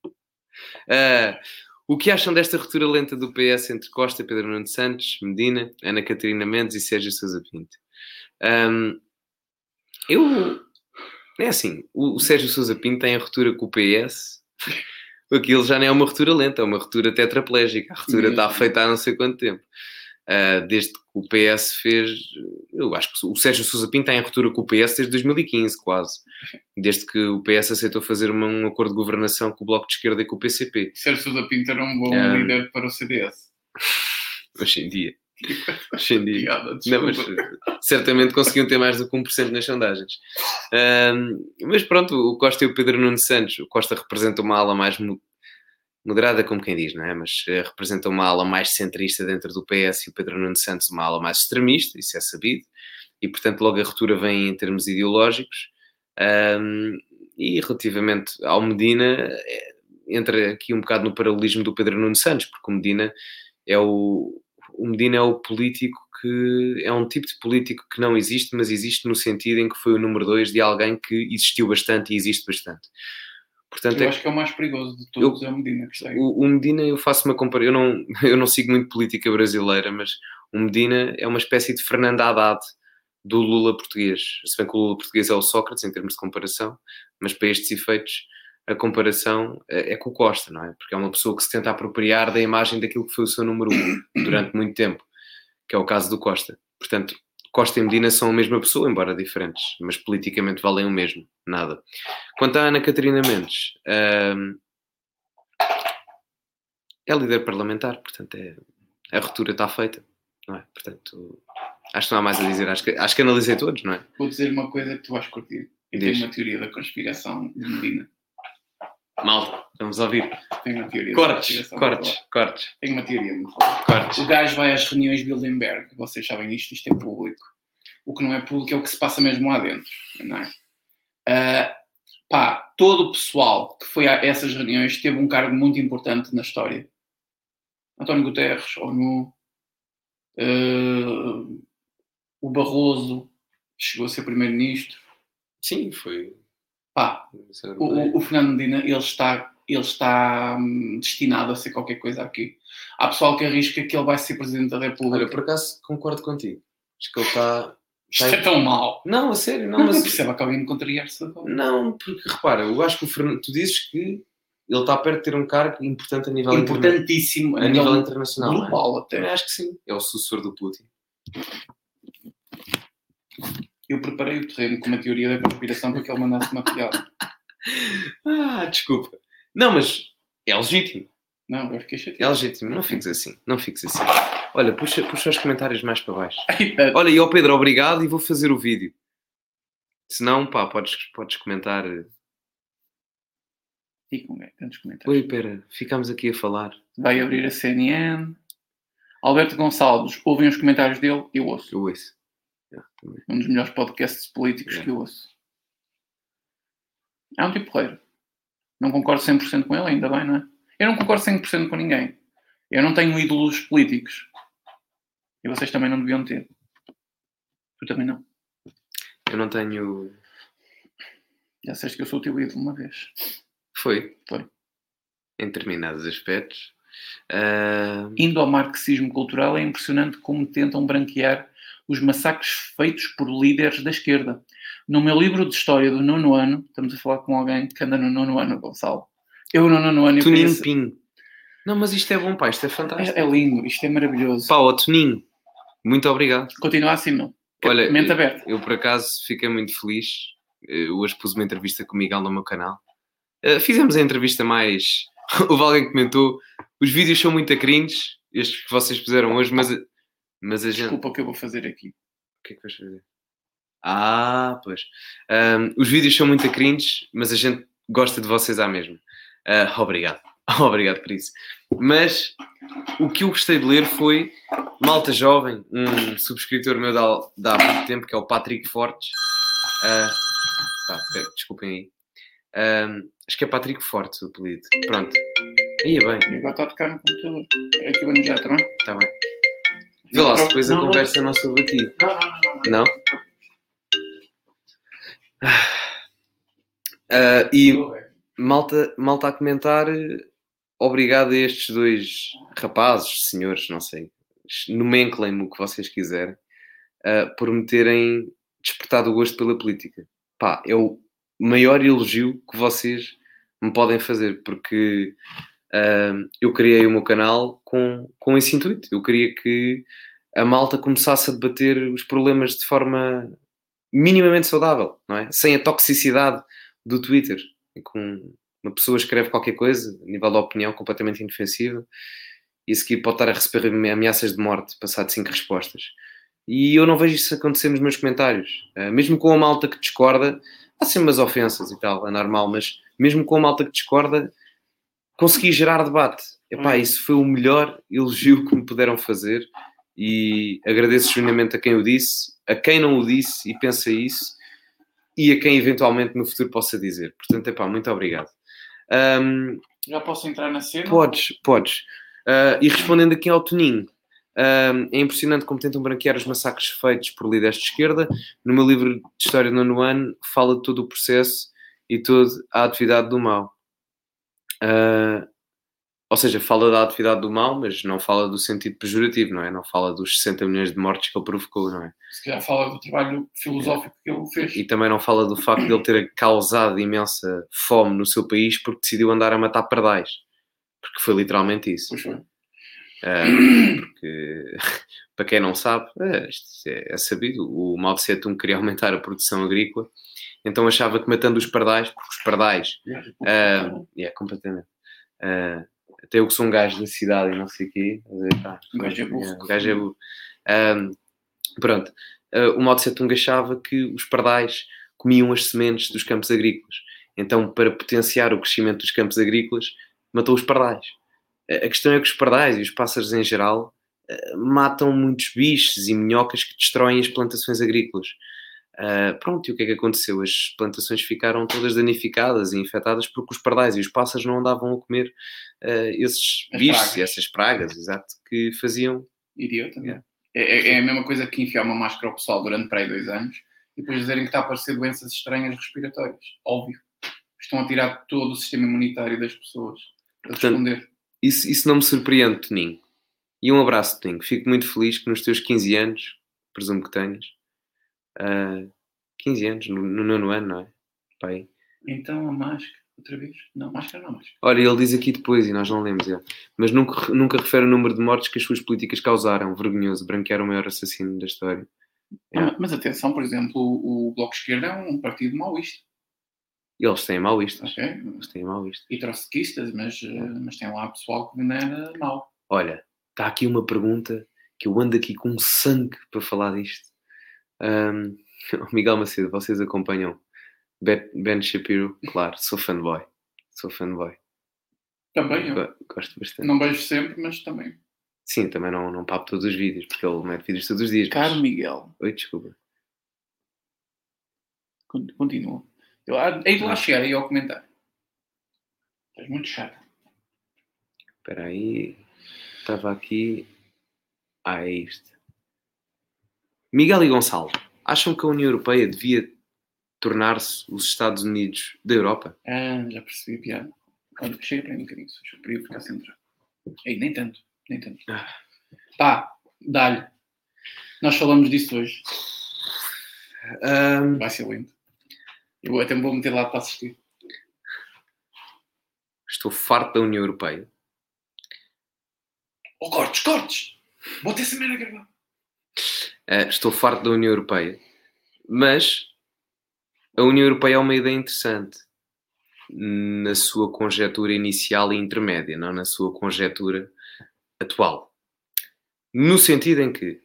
Uh, o que acham desta ruptura lenta do PS entre Costa, Pedro Nuno Santos, Medina, Ana Catarina Mendes e Sérgio Sousa Pinto? Um, eu. É assim, o, o Sérgio Sousa Pinto tem a ruptura com o PS. Aquilo já não é uma ruptura lenta, é uma ruptura tetraplégica. A ruptura está feita há não sei quanto tempo. Uh, desde que o PS fez. Eu acho que o Sérgio Sousa Pinto tem a ruptura com o PS desde 2015, quase. Desde que o PS aceitou fazer uma, um acordo de governação com o Bloco de Esquerda e com o PCP. Sérgio Sousa Pinto era um bom um, líder para o CDS. Hoje em dia. Piada, não, mas certamente conseguiam ter mais do que 1% nas sondagens. Um, mas pronto, o Costa e o Pedro Nuno Santos. O Costa representa uma ala mais moderada, como quem diz, não é? Mas uh, representa uma ala mais centrista dentro do PS e o Pedro Nuno Santos uma ala mais extremista, isso é sabido, e portanto logo a ruptura vem em termos ideológicos. Um, e relativamente ao Medina, é, entra aqui um bocado no paralelismo do Pedro Nuno Santos, porque o Medina é o, o Medina é o político que é um tipo de político que não existe, mas existe no sentido em que foi o número dois de alguém que existiu bastante e existe bastante. Portanto, eu é, acho que é o mais perigoso de todos, eu, é o Medina. Que o, o, Medina, eu faço uma comparação, eu não, eu não sigo muito política brasileira, mas o Medina é uma espécie de Fernando Haddad do Lula português. Se bem que o Lula português é o Sócrates em termos de comparação, mas para estes efeitos a comparação é, é com o Costa, não é? Porque é uma pessoa que se tenta apropriar da imagem daquilo que foi o seu número um durante muito tempo, que é o caso do Costa. Portanto, Costa e Medina são a mesma pessoa, embora diferentes, mas politicamente valem o mesmo, nada. Quanto à Ana Catarina Mendes, hum, é líder parlamentar, portanto, é, a ruptura está feita, não é? Portanto, acho que não há mais a dizer, acho que, acho que analisei todos, não é? Vou dizer uma coisa que tu vais curtir. Eu tenho uma teoria da conspiração de Medina. Malta, vamos ouvir. Tenho uma teoria. Cortes, cortes, cortes. Tenho uma teoria muito. Cortes. O gajo vai às reuniões de Bilderberg, vocês sabem isto, isto é público. O que não é público é o que se passa mesmo lá dentro, não é? Uh, pá, todo o pessoal que foi a essas reuniões teve um cargo muito importante na história. António Guterres, ONU, uh, o Barroso, chegou a ser primeiro-ministro. Sim, foi Pá, o, o, Fernando Medina, ele está, ele está hum, destinado a ser qualquer coisa aqui. Há pessoal que arrisca que ele vai ser Presidente da República. Olha, por acaso concordo contigo. Acho que ele está... Isto é tão mau. Não, a sério. Não, não mas... perceba que alguém contrariar-se agora. Não, porque repara, eu acho que o Fernando... Tu dizes que ele está perto de ter um cargo importante a nível Importantíssimo. A nível internacional. É? Global é? até. Eu acho que sim. É o sucessor do Putin eu preparei o terreno com uma teoria da conspiração para que ele mandasse uma piada. ah, desculpa. Não, mas é legítimo. Não, eu fiquei chateado. É legítimo, não fiques assim, não fiques assim. Olha, puxa, puxa os comentários mais para baixo. Olha, e ao Pedro, obrigado e vou fazer o vídeo. Se não, pá, podes, podes comentar. Ficam, é, tantos comentários. Oi, pera, ficámos aqui a falar. Vai abrir a CNN. Alberto Gonçalves, ouvem os comentários dele, eu ouço. Eu ouço. Um dos melhores podcasts políticos é. que eu ouço. É um tipo porreiro. Não concordo 100% com ele, ainda bem, não é? Eu não concordo 100% com ninguém. Eu não tenho ídolos políticos. E vocês também não deviam ter. Tu também não. Eu não tenho. Já disseste que eu sou o teu ídolo uma vez. Foi. Foi. Em determinados aspectos. Uh... Indo ao marxismo cultural, é impressionante como tentam branquear os massacres feitos por líderes da esquerda. No meu livro de história do nono ano, estamos a falar com alguém que anda no nono ano, Gonçalo. Eu no nono ano... Toninho conheço... Pim. Não, mas isto é bom, pá, isto é fantástico. É, é lindo, isto é maravilhoso. Pá, ó, Toninho, muito obrigado. Continua assim, não? Olha, mente aberta. Eu, eu, por acaso fiquei muito feliz. Eu hoje pus uma entrevista com o Miguel no meu canal. Uh, fizemos a entrevista mais. Houve alguém que comentou: os vídeos são muito cringe, estes que vocês fizeram hoje, mas mas a gente... Desculpa o que eu vou fazer aqui. O que é que vais fazer? Ah, pois. Um, os vídeos são muito cringe, mas a gente gosta de vocês à mesma. Uh, obrigado. obrigado por isso. Mas o que eu gostei de ler foi Malta Jovem, um subscritor meu de há muito tempo, que é o Patrick Fortes. Uh, tá, desculpem aí. Acho que é Patrick Fortes o apelido. Pronto. Aí é bem. E agora está a tocar no computador. É aqui o já também? Está bem. Vê lá se depois a conversa não aqui. Não? Uh, e malta, malta a comentar, obrigado a estes dois rapazes, senhores, não sei, nomenclem-me o que vocês quiserem, uh, por me terem despertado o gosto pela política. Pá, é o maior elogio que vocês me podem fazer, porque eu criei o meu canal com, com esse intuito. Eu queria que a malta começasse a debater os problemas de forma minimamente saudável, não é? Sem a toxicidade do Twitter, com uma pessoa escreve qualquer coisa, a nível da opinião, completamente indefensiva, e a seguir pode estar a receber ameaças de morte, passado cinco respostas. E eu não vejo isso acontecer nos meus comentários. Uh, mesmo com a malta que discorda, há sempre umas ofensas e tal, é normal, mas mesmo com a malta que discorda, consegui gerar debate. Epá, hum. isso foi o melhor elogio que me puderam fazer e agradeço genuinamente a quem o disse, a quem não o disse e pensa isso e a quem eventualmente no futuro possa dizer. Portanto, epá, muito obrigado. Um, Já posso entrar na cena? Podes, podes. Uh, e respondendo aqui ao Toninho, um, é impressionante como tentam branquear os massacres feitos por líderes de esquerda. No meu livro de História do Nono Ano, fala de todo o processo e toda a atividade do mal. Uh, ou seja, fala da atividade do mal, mas não fala do sentido pejorativo, não é? Não fala dos 60 milhões de mortes que ele provocou, não é? Se calhar fala do trabalho filosófico que ele fez. E também não fala do facto de ele ter causado imensa fome no seu país porque decidiu andar a matar pardais. Porque foi literalmente isso. Pois foi. Uh, porque, para quem não sabe, é, é, é, sabido, o Mao Tse Tung queria aumentar a produção agrícola, então achava que matando os pardais, porque os pardais... É, uh, yeah, completamente. Uh, até eu que sou um gajo da cidade e não sei o quê. um gajo é burro. Um gajo é burro. Um, pronto. Uh, o Mao Tse Tung achava que os pardais comiam as sementes dos campos agrícolas. Então, para potenciar o crescimento dos campos agrícolas, matou os pardais. A questão é que os pardais e os pássaros em geral matam muitos bichos e minhocas que destroem as plantações agrícolas. Uh, pronto, e o que é que aconteceu? As plantações ficaram todas danificadas e infectadas porque os pardais e os pássaros não andavam a comer uh, esses As bichos pragas. e essas pragas, exato, que faziam. Idiota, yeah. é, é, é, a mesma coisa que enfiar uma máscara ao pessoal durante para aí dois anos e depois dizerem que está a aparecer doenças estranhas respiratórias. Óbvio. Estão a tirar todo o sistema imunitário das pessoas para Portanto, responder. Isso, isso não me surpreende, Toninho. E um abraço, Toninho. Fico muito feliz que nos teus 15 anos, presumo que tenhas, uh, 15 anos, no, no nono ano, não é? Pai. Então a máscara, outra vez? Não, máscara não, máscara. Olha, ele diz aqui depois, e nós não lemos ele, mas nunca, nunca refere o número de mortes que as suas políticas causaram. Vergonhoso, branquear o maior assassino da história. É. Mas atenção, por exemplo, o, Bloco de Esquerda é um partido maoísta. Eles têm maoístas. Okay. Eles têm maoístas. E trotskistas, mas, é. mas tem lá pessoal que venera mal. Olha, está aqui uma pergunta que eu ando aqui com sangue para falar disto. Um, Miguel Macedo, vocês acompanham Ben Shapiro? Claro, sou fanboy. Sou fanboy. Também eu. Gosto bastante. Não vejo sempre, mas também. Sim, também não, não papo todos os vídeos, porque ele mete vídeos todos os dias. Caro mas... Miguel. Oi, desculpa. Continua. Eu hei de lá chegar aí ao comentário. Estás muito chato. Espera aí. Estava aqui. Ah, é isto. Miguel e Gonçalo, acham que a União Europeia devia tornar-se os Estados Unidos da Europa? Ah, já percebi a piada. Olha, chega para mim um bocadinho, para eu ficar centrado. Ei, nem tanto, nem tanto. Ah. Pá, dá-lhe. Nós falamos disso hoje. Um... Vai ser lindo. Eu até me vou meter lá para assistir. Estou farto da União Europeia. Oh, cortes, cortes! Ter essa merda a gravar. Uh, estou farto da União Europeia. Mas a União Europeia é uma ideia interessante na sua conjetura inicial e intermédia, não na sua conjetura atual. No sentido em que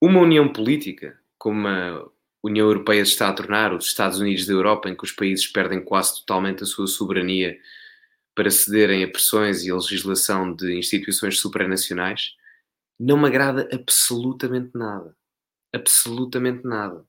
uma união política, como a União Europeia se está a tornar, os Estados Unidos da Europa, em que os países perdem quase totalmente a sua soberania para cederem a pressões e a legislação de instituições supranacionais, não me agrada absolutamente nada. Absolutamente nada.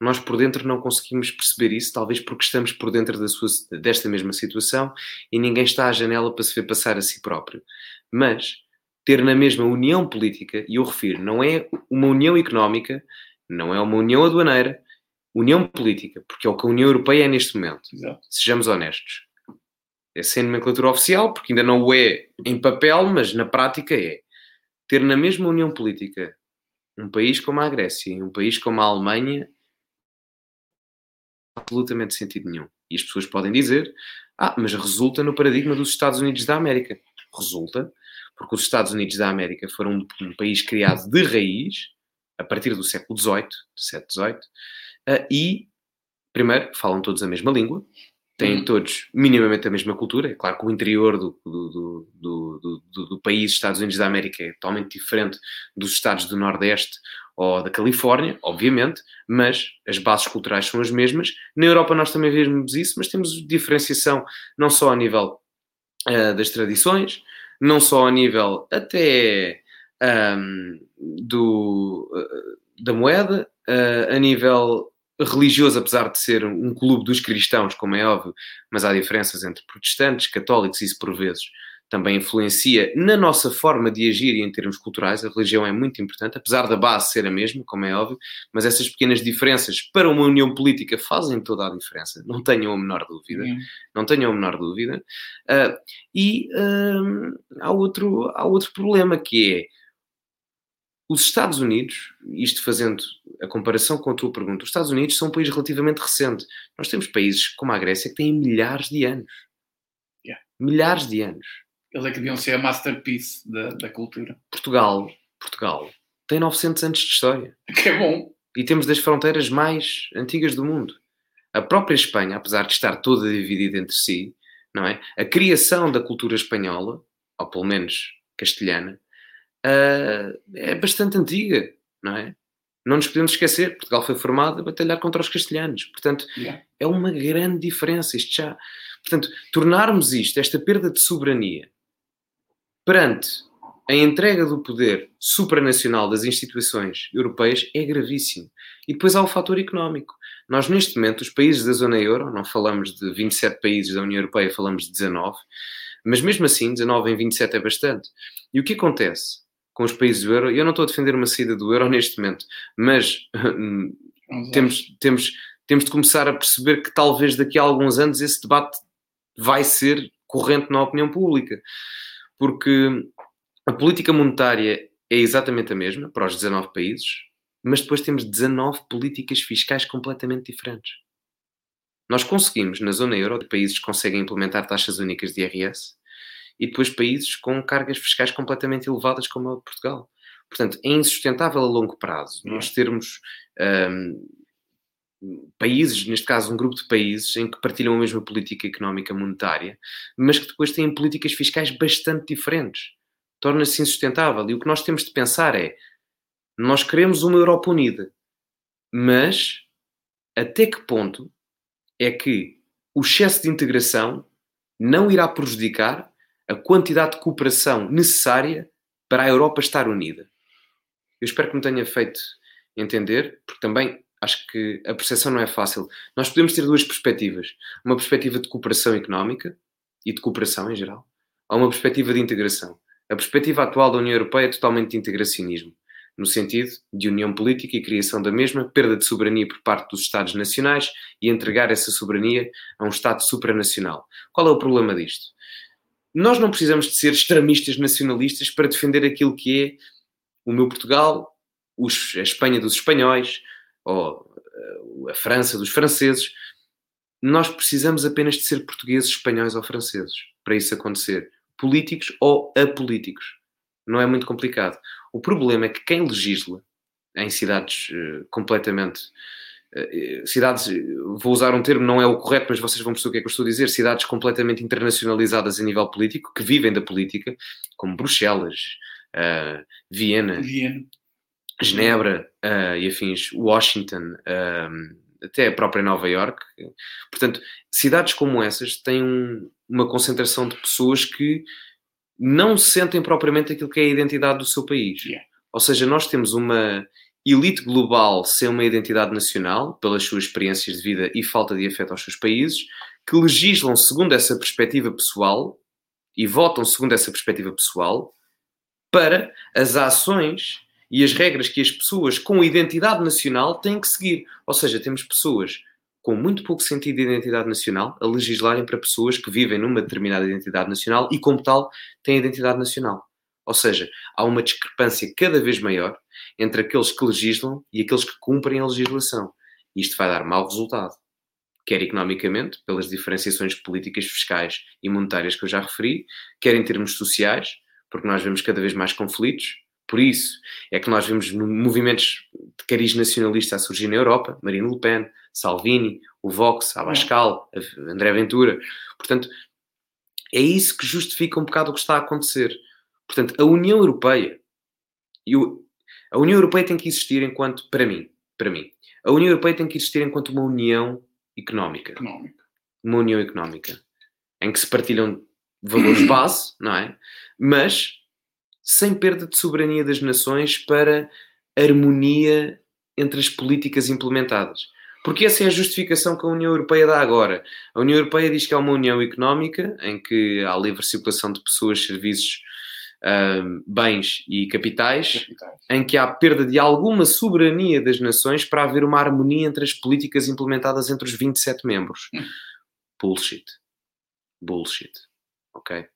Nós por dentro não conseguimos perceber isso, talvez porque estamos por dentro da sua, desta mesma situação e ninguém está à janela para se ver passar a si próprio. Mas ter na mesma união política, e eu refiro, não é uma união económica, não é uma união aduaneira, união política, porque é o que a União Europeia é neste momento. Exato. Sejamos honestos. É sem nomenclatura oficial, porque ainda não o é em papel, mas na prática é. Ter na mesma união política um país como a Grécia e um país como a Alemanha absolutamente sentido nenhum. E as pessoas podem dizer, ah, mas resulta no paradigma dos Estados Unidos da América. Resulta, porque os Estados Unidos da América foram um, um país criado de raiz, a partir do século XVIII, XVII, XVIII, uh, e, primeiro, falam todos a mesma língua, têm uhum. todos minimamente a mesma cultura. É claro que o interior do, do, do, do, do país, Estados Unidos da América, é totalmente diferente dos estados do Nordeste ou da Califórnia, obviamente, mas as bases culturais são as mesmas. Na Europa nós também vemos isso, mas temos diferenciação não só a nível uh, das tradições, não só a nível até um, do, uh, da moeda, uh, a nível religioso, apesar de ser um clube dos cristãos, como é óbvio, mas há diferenças entre protestantes, católicos e isso por vezes também influencia na nossa forma de agir e em termos culturais. A religião é muito importante, apesar da base ser a mesma, como é óbvio, mas essas pequenas diferenças para uma união política fazem toda a diferença, não tenham a menor dúvida. Uhum. Não tenham a menor dúvida. Uh, e uh, há, outro, há outro problema que é os Estados Unidos, isto fazendo a comparação com a tua pergunta, os Estados Unidos são um país relativamente recente. Nós temos países como a Grécia que têm milhares de anos. Yeah. Milhares de anos. Eles é que deviam ser a masterpiece da, da cultura. Portugal, Portugal tem 900 anos de história. Que é bom. E temos das fronteiras mais antigas do mundo. A própria Espanha, apesar de estar toda dividida entre si, não é? A criação da cultura espanhola, ou pelo menos castelhana, uh, é bastante antiga, não é? Não nos podemos esquecer, Portugal foi formado a batalhar contra os castelhanos. Portanto, yeah. é uma grande diferença. Isto já... Portanto, tornarmos isto, esta perda de soberania, perante a entrega do poder supranacional das instituições europeias é gravíssimo. E depois há o fator económico. Nós, neste momento, os países da zona euro, não falamos de 27 países da União Europeia, falamos de 19, mas mesmo assim, 19 em 27 é bastante. E o que acontece com os países do euro? Eu não estou a defender uma saída do euro neste momento, mas temos, temos, temos de começar a perceber que talvez daqui a alguns anos esse debate vai ser corrente na opinião pública porque a política monetária é exatamente a mesma para os 19 países, mas depois temos 19 políticas fiscais completamente diferentes. Nós conseguimos, na zona euro, países conseguem implementar taxas únicas de IRS e depois países com cargas fiscais completamente elevadas, como é Portugal. Portanto, é insustentável a longo prazo nós termos um, países, neste caso um grupo de países, em que partilham a mesma política económica monetária, mas que depois têm políticas fiscais bastante diferentes. Torna-se insustentável. E o que nós temos de pensar é: nós queremos uma Europa unida, mas até que ponto é que o excesso de integração não irá prejudicar a quantidade de cooperação necessária para a Europa estar unida? Eu espero que me tenha feito entender, porque também acho que a percepção não é fácil. Nós podemos ter duas perspectivas: uma perspectiva de cooperação económica e de cooperação em geral, ou uma perspectiva de integração. A perspectiva atual da União Europeia é totalmente de integracionismo, no sentido de união política e criação da mesma, perda de soberania por parte dos Estados nacionais e entregar essa soberania a um Estado supranacional. Qual é o problema disto? Nós não precisamos de ser extremistas nacionalistas para defender aquilo que é o meu Portugal, a Espanha dos espanhóis, ou eh, a França dos franceses. Nós precisamos apenas de ser portugueses, espanhóis ou franceses para isso acontecer. Políticos ou apolíticos. Não é muito complicado. O problema é que quem legisla em cidades uh, completamente. Uh, cidades, vou usar um termo, não é o correto, mas vocês vão perceber o que é que eu estou a dizer. Cidades completamente internacionalizadas a nível político, que vivem da política, como Bruxelas, uh, Viena, Viena Genebra uh, e afins, Washington, uh, até a própria Nova York. Portanto, cidades como essas têm um, uma concentração de pessoas que não sentem propriamente aquilo que é a identidade do seu país. Yeah. Ou seja, nós temos uma elite global sem uma identidade nacional, pelas suas experiências de vida e falta de afeto aos seus países, que legislam segundo essa perspectiva pessoal e votam segundo essa perspectiva pessoal para as ações e as regras que as pessoas com identidade nacional têm que seguir. Ou seja, temos pessoas com muito pouco sentido de identidade nacional a legislarem para pessoas que vivem numa determinada identidade nacional e, como tal, têm identidade nacional. Ou seja, há uma discrepância cada vez maior entre aqueles que legislam e aqueles que cumprem a legislação. Isto vai dar mau resultado. Quer economicamente, pelas diferenciações políticas, fiscais e monetárias que eu já referi, quer em termos sociais, porque nós vemos cada vez mais conflitos. Por isso é que nós vemos movimentos de cariz nacionalista a surgir na Europa, Marine Le Pen, Salvini, o Vox, Abascal, André Ventura. Portanto, é isso que justifica um bocado o que está a acontecer. Portanto, a União Europeia, e a União Europeia tem que existir enquanto, para mim, para mim, a União Europeia tem que existir enquanto uma união económica. Económica. Uma união económica. Em que se partilham valores base, não é? Mas sem perda de soberania das nações para harmonia entre as políticas implementadas. Porque essa é a justificação que a União Europeia dá agora. A União Europeia diz que é uma união económica em que há livre circulação de pessoas, serviços, uh, bens e capitais, capitais, em que há perda de alguma soberania das nações para haver uma harmonia entre as políticas implementadas entre os 27 membros. Hum. Bullshit. Bullshit. Ok?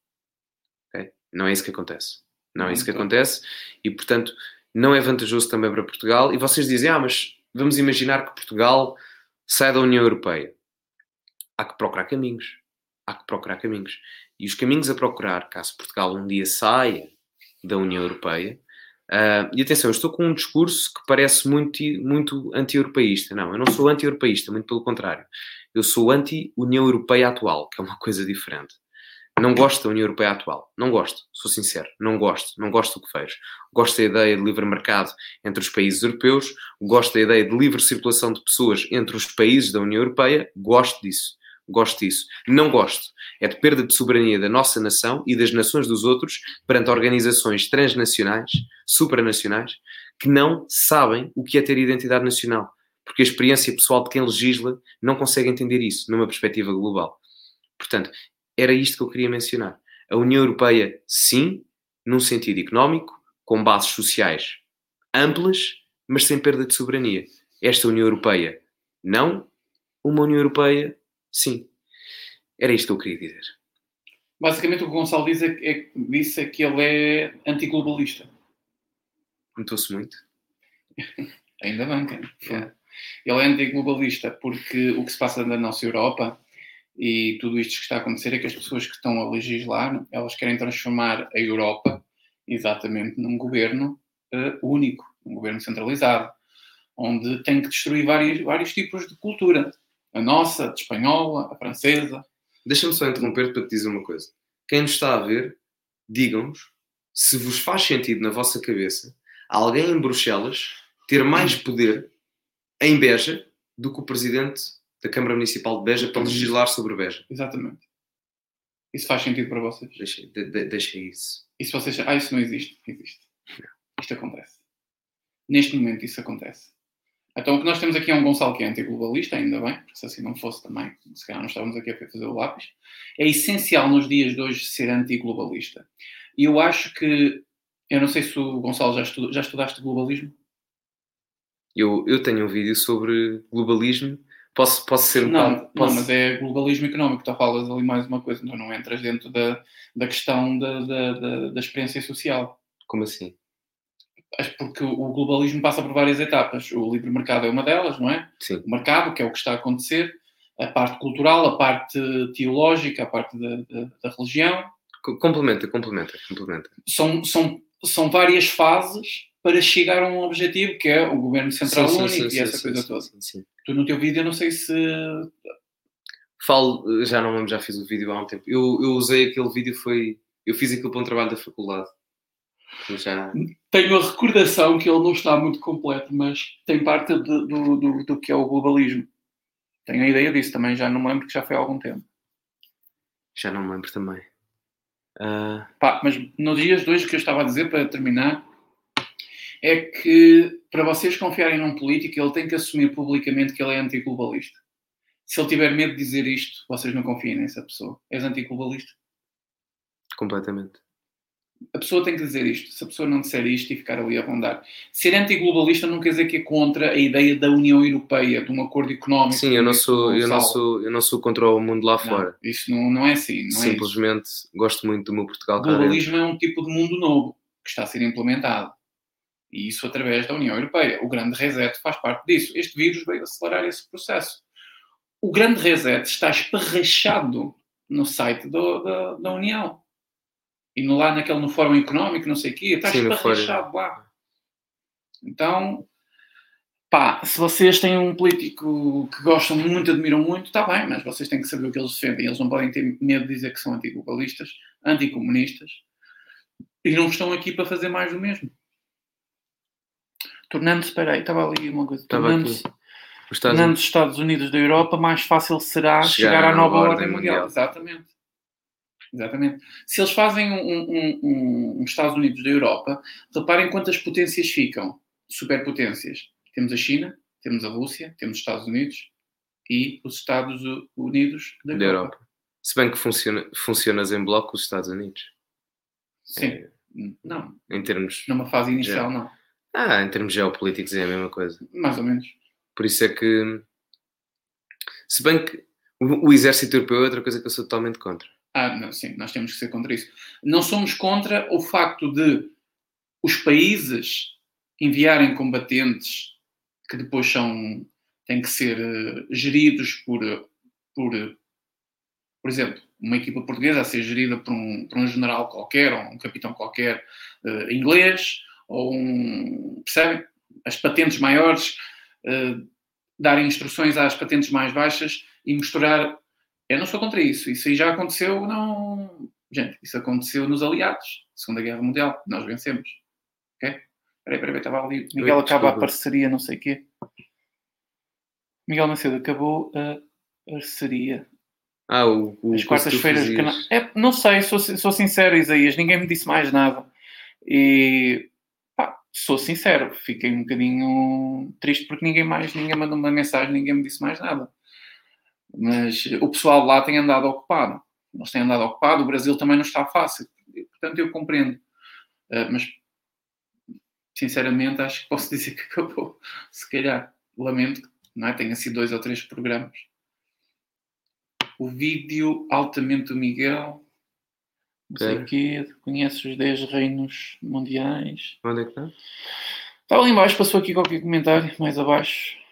Ok? Não é isso que acontece. Não é isso que acontece e, portanto, não é vantajoso também para Portugal. E vocês dizem, ah, mas vamos imaginar que Portugal sai da União Europeia. Há que procurar caminhos. Há que procurar caminhos. E os caminhos a procurar, caso Portugal um dia saia da União Europeia, uh, e atenção, eu estou com um discurso que parece muito, muito anti-europeísta. Não, eu não sou anti-europeísta, muito pelo contrário. Eu sou anti-União Europeia atual, que é uma coisa diferente. Não gosto da União Europeia atual. Não gosto, sou sincero. Não gosto. Não gosto do que vejo. Gosto da ideia de livre mercado entre os países europeus. Gosto da ideia de livre circulação de pessoas entre os países da União Europeia. Gosto disso. Gosto disso. Não gosto. É de perda de soberania da nossa nação e das nações dos outros perante organizações transnacionais, supranacionais, que não sabem o que é ter identidade nacional. Porque a experiência pessoal de quem legisla não consegue entender isso numa perspectiva global. Portanto, era isto que eu queria mencionar. A União Europeia, sim, num sentido económico, com bases sociais amplas, mas sem perda de soberania. Esta União Europeia, não. Uma União Europeia, sim. Era isto que eu queria dizer. Basicamente, o que o Gonçalo diz é, é, disse é que ele é antiglobalista. Notou-se muito. Ainda bem, cara. Yeah. Ele é antiglobalista porque o que se passa na nossa Europa e tudo isto que está a acontecer é que as pessoas que estão a legislar, elas querem transformar a Europa exatamente num governo uh, único, um governo centralizado, onde tem que destruir vários, vários tipos de cultura. A nossa, a espanhola, a francesa. Deixa-me só interromper para te dizer uma coisa. Quem nos está a ver, digam-nos se vos faz sentido na vossa cabeça alguém em Bruxelas ter mais poder em Beja do que o presidente da Câmara Municipal de Beja para legislar sobre Beja. Exatamente. Isso faz sentido para vocês? Deixa, de, de, deixa isso. E se vocês. Ah, isso não existe. Existe. Isto acontece. Neste momento isso acontece. Então o que nós temos aqui é um Gonçalo que é antiglobalista, ainda bem, porque se assim não fosse também, se calhar não estávamos aqui a fazer o lápis. É essencial nos dias de hoje ser antiglobalista. E eu acho que. Eu não sei se o Gonçalo já, estuda, já estudaste globalismo. Eu, eu tenho um vídeo sobre globalismo Posso, posso ser um não, posso... não, mas é globalismo económico. Tu falas ali mais uma coisa, então não entras dentro da, da questão da, da, da, da experiência social. Como assim? Porque o globalismo passa por várias etapas. O livre mercado é uma delas, não é? Sim. O mercado, que é o que está a acontecer, a parte cultural, a parte teológica, a parte da, da, da religião. Complementa, complementa, complementa. São, são, são várias fases para chegar a um objetivo que é o governo central sim, único sim, e essa coisa toda. Tu no teu vídeo, eu não sei se. Falo, já não lembro, já fiz o vídeo há um tempo. Eu, eu usei aquele vídeo, foi. Eu fiz aquilo para um trabalho da faculdade. Já... Tenho a recordação que ele não está muito completo, mas tem parte de, do, do, do que é o globalismo. Tenho a ideia disso também, já não me lembro que já foi há algum tempo. Já não me lembro também. Uh... Pá, mas nos dias hoje, o que eu estava a dizer para terminar é que para vocês confiarem num político, ele tem que assumir publicamente que ele é antiglobalista. Se ele tiver medo de dizer isto, vocês não confiem nessa pessoa. És antiglobalista? Completamente. A pessoa tem que dizer isto. Se a pessoa não disser isto e ficar ali a rondar. Ser antiglobalista não quer dizer que é contra a ideia da União Europeia, de um acordo económico. Sim, eu não sou, eu não sou, eu não sou contra o mundo lá não, fora. Isso não, não é assim. Não Simplesmente é gosto muito do meu Portugal. O globalismo é um tipo de mundo novo que está a ser implementado. E isso através da União Europeia. O grande reset faz parte disso. Este vírus veio acelerar esse processo. O grande reset está esparrachado no site do, da, da União e no, lá naquele no Fórum Económico, não sei o quê, está Sim, esparrachado lá. Então, pá, se vocês têm um político que gostam muito, admiram muito, está bem, mas vocês têm que saber o que eles defendem. Eles não podem ter medo de dizer que são antiglobalistas, anticomunistas, e não estão aqui para fazer mais do mesmo. Tornando-se, espera aí, estava ali uma coisa, tornando-se tornando os Estados Unidos da Europa, mais fácil será chegar, chegar à nova ordem mundial. mundial. Exatamente. Exatamente. Se eles fazem um, um, um, Estados Unidos da Europa, reparem quantas potências ficam. Superpotências. Temos a China, temos a Rússia, temos os Estados Unidos e os Estados Unidos da, da Europa. Europa. Se bem que funciona, funcionas em bloco os Estados Unidos. Sim. É, não. Em termos. Numa fase inicial, não. Ah, em termos geopolíticos é a mesma coisa. Mais ou menos. Por isso é que. Se bem que o, o exército europeu é outra coisa que eu sou totalmente contra. Ah, não, sim, nós temos que ser contra isso. Não somos contra o facto de os países enviarem combatentes que depois são têm que ser uh, geridos por, por, por exemplo, uma equipa portuguesa a ser gerida por um, por um general qualquer, ou um capitão qualquer uh, inglês, ou um. percebem? As patentes maiores, uh, darem instruções às patentes mais baixas e misturar eu não sou contra isso. Isso aí já aconteceu, não. Gente, isso aconteceu nos aliados, Segunda Guerra Mundial. Nós vencemos. Ok? Peraí, peraí, estava ali. Miguel acaba a parceria, não sei o quê. Miguel Macedo acabou a parceria. Ah, o, o As quartas-feiras. É, não sei, sou, sou sincero, Isaías, ninguém me disse mais nada. E pá, sou sincero, fiquei um bocadinho triste porque ninguém mais, ninguém mandou uma mensagem, ninguém me disse mais nada. Mas o pessoal lá tem andado ocupado. Eles têm andado ocupado, o Brasil também não está fácil. Portanto, eu compreendo. Uh, mas, sinceramente, acho que posso dizer que acabou. Se calhar, lamento, não é? Tenha sido dois ou três programas. O vídeo altamente do Miguel. Não sei o quê. Conhece os 10 reinos mundiais. Onde é que está? Está ali embaixo, passou aqui qualquer comentário, mais abaixo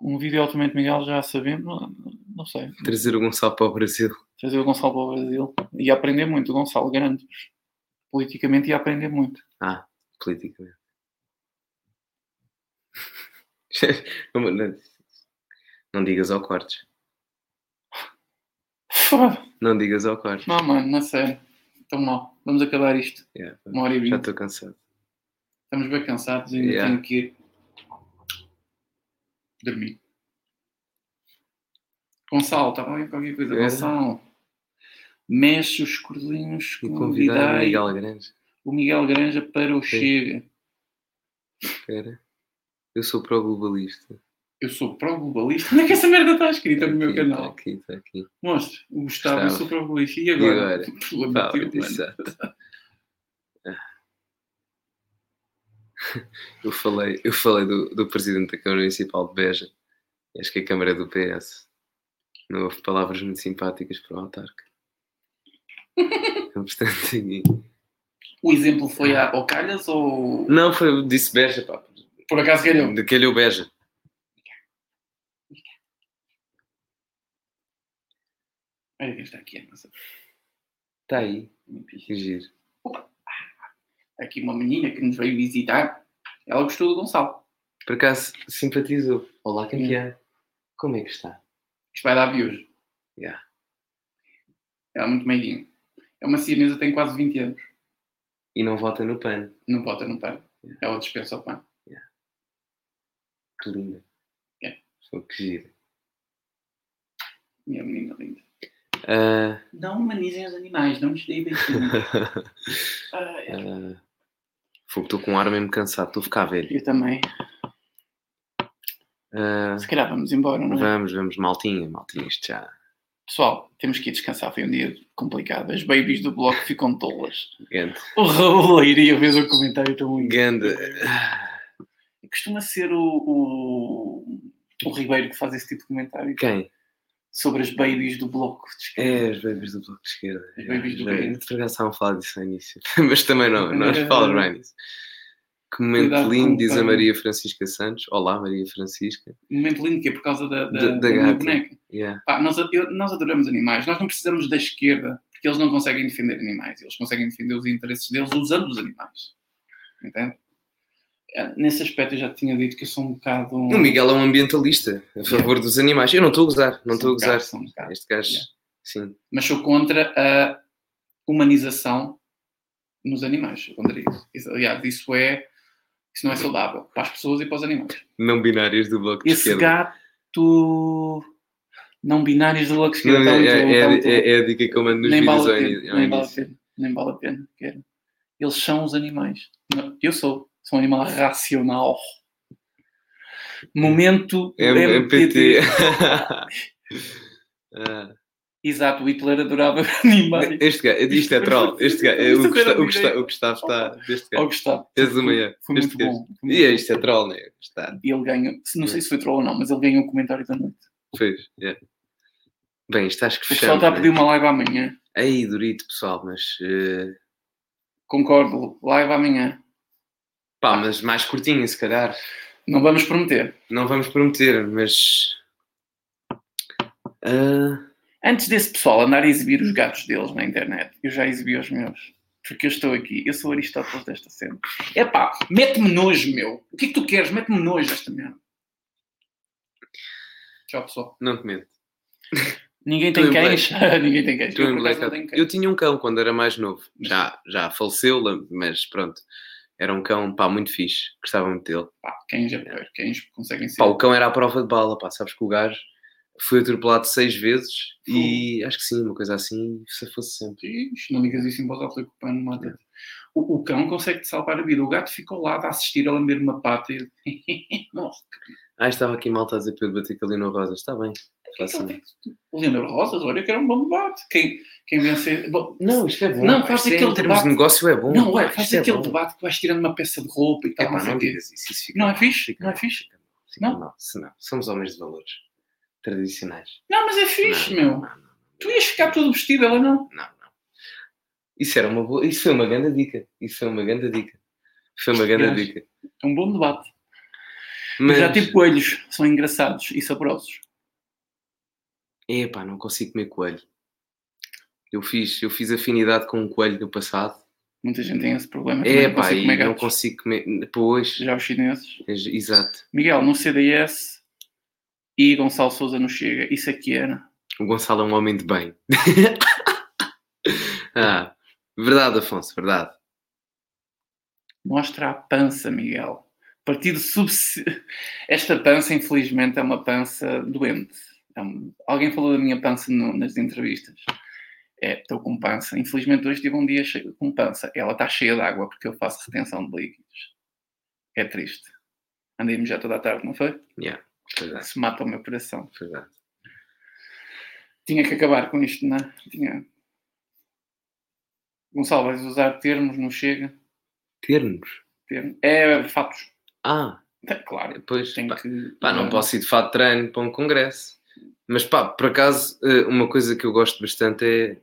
um vídeo altamente Miguel, já sabemos, não, não, sei. Trazer o Gonçalo para o Brasil. Trazer o Gonçalo para o Brasil. E aprender muito, o Gonçalo grande. Politicamente ia aprender muito. Ah, politicamente. não digas ao cortes. não digas ao cortes. Não, mano, não sei. Estou mal. Vamos acabar isto. Yeah, Uma hora e vinte. Já estou cansado. Estamos bem cansados e ainda yeah. tenho que ir dormir. Gonçalo, estava a qualquer coisa. Era. Gonçalo, mexe os cordelinhos o Miguel Granja. O Miguel Granja para o Chega. Espera. Eu sou pró-globalista. Eu sou pró-globalista? Onde é que essa merda está escrita no meu canal? Está aqui, está aqui. Mostre. O Gustavo, Gustavo. eu sou pró-globalista. E agora? E agora? Fala, exato. eu falei, eu falei do, do presidente da Câmara Municipal de Beja, acho que é a Câmara do PS. Não houve palavras muito simpáticas para o autarca. Portanto, O exemplo foi a, ao Calhas ou. Não, foi, disse Beja, pá. Por acaso calhou? De calhou Beja. Olha quem está aqui, nossa. Está aí. Giro. Opa aqui uma menina que nos veio visitar, ela gostou do Gonçalo. Por acaso simpatizou. Olá, campeã. É? Como é que está? Isto vai dar views. Yeah. Ela é muito meiguinha. É uma siamesa, tem quase 20 anos. E não vota no PAN. Não vota no PAN. Ela dispensa o PAN. Que linda. É. Sou que gira. Minha menina linda. Ah, Não humanizem os animais, não lhes deem beijinho. Ah, é. Fogo, estou com um ar mesmo cansado, estou a ficar velho. Eu também. Ah, Se calhar vamos embora, não é? vamos, vamos, maltinha, maltinha, isto já. Pessoal, temos que ir descansar. Foi um dia complicado. As babies do bloco ficam tolas. Ganda. O Raul iria ver o comentário tão lindo. Ganda. Costuma ser o, o, o Ribeiro que faz esse tipo de comentário Quem? Sobre as babies do bloco de esquerda. É, as babies do bloco de esquerda. As babies do Já- quê? Por acaso estavam a falar disso no início. Mas também não, nós falamos bem nisso. Que momento Cuidado lindo, diz a Maria Francisca Santos. Olá, Maria Francisca. Momento lindo que é por causa da, da, Da- da da boneca. Yeah. Pá, nós, eu- nós adoramos animais. Nós não precisamos da esquerda porque eles não conseguem defender animais. Eles conseguem defender os interesses deles usando os animais. Entende? É, Nesse aspecto eu já tinha dito que eu sou um bocado. O Miguel é um ambientalista a favor dos animais. Eu não estou a gozar, não estou a um gozar. um. Este gajo, Yeah. sim. Mas sou contra a humanização nos animais. Contra isso. Aliás, isso é. Isso não é saudável para as pessoas e para os animais. Não binários do bloco de Esse esquerda. gato. Não binários do bloco de Não, esquerda. é, está muito- é- está muito- é- é a dica que eu mando nos nem vídeos vale ao nem vale a pena, nem vale a pena. Eles são os animais. Não, Eu sou, sou um animal racional. Momento MPT. Ah, Exato, o Hitler adorava animais. Este gajo, isto é troll. Este gajo, é, o, Gustavo, o, Gustavo, o Gustavo está. Deste Ó gajo. Gustavo. És é. Foi Este muito bom. E é, isto é troll, né? Está. E ele ganha, não sei se foi troll ou não, mas ele ganhou o comentário da noite. Pois, é. Bem, isto acho que O pessoal está a né? pedir uma live amanhã. Aí, Dorito, pessoal, mas. eh, Concordo, live amanhã. Pá, mas mais curtinho, se calhar. Não vamos prometer. Não vamos prometer, mas. ah, Antes desse pessoal andar a exibir os gatos deles na internet, eu já exibi os meus. Porque eu estou aqui, eu sou Aristóteles desta cena. Epá, mete-me nojo, meu. O que é que tu queres? Mete-me nojo esta merda. Tchau, pessoal. não te meto. Ninguém tem em cães. Ninguém tem cães. Eu. Eu tinha um cão quando era mais novo. Já, já faleceu, mas pronto. Era um cão, pá, muito fixe. Gostava muito dele. Pá, cães é porreiro. Cães conseguem ser. Pá, o cão era à prova de bala, pá. Sabes que o gajo foi atropelado seis vezes e acho que sim, uma coisa assim, se fosse sempre. Ixi, não digas isso em voz alta que o pano mata o, o cão consegue-te salvar a vida. O gato ficou lá a assistir a lamber uma pata e morre. Ah, estava aqui malta a dizer para eu bater com a Lino Rosas. Está bem. Faço assim. O Leandro Rosas, olha que era um bom debate. Quem, quem vencer. Bom, Não, isto é bom. Não, faz Isto é, aquele Em termos debate- de negócio é bom. não, pá. ué, faz é aquele bom. debate que vais tirando uma peça de roupa e tal. É não pá, não o quê. digas isso. isso fica Não é mal, fixe? fica Não é mal, fixe? fica mal, Não? mal. Se não, somos homens de valores tradicionais. Não, mas é fixe, Não, meu. não, não, não. Tu ias ficar todo vestido, ela não. Não, não. Isso era uma boa. Isso foi uma grande dica. Isso foi uma grande dica. Foi uma grande dica. É um bom debate. Mas Já tive coelhos, são engraçados e saborosos. Epá, não consigo comer coelho. Eu fiz, eu fiz afinidade com um coelho no passado. Muita gente tem esse problema. não Epá, consigo e não consigo comer. Pois, Já os chineses. exato. Miguel, no CDS e Gonçalo Souza no Chega. Isso aqui era. O Gonçalo é um homem de bem. ah, verdade, Afonso, verdade. Mostra a pança, Miguel. Partido subsi... Esta pança, infelizmente, é uma pança doente. É um- Alguém falou da minha pança no- nas entrevistas. É, estou com pança. Infelizmente, hoje tive um dia cheio com pança. Ela está cheia de água porque eu faço retenção de líquidos. É triste. Andei já toda a tarde, não foi? Yeah, verdade, Se mata o meu coração. verdade. Tinha que acabar com isto, não é? Tinha. Gonçalo, vais usar termos, não chega? Termos. Termo. É fatos. Ah, É, claro. depois. Tem Pá, que. pá, não posso ir de fato treino para um congresso. Mas pá, por acaso, eh, uma coisa que eu gosto bastante é.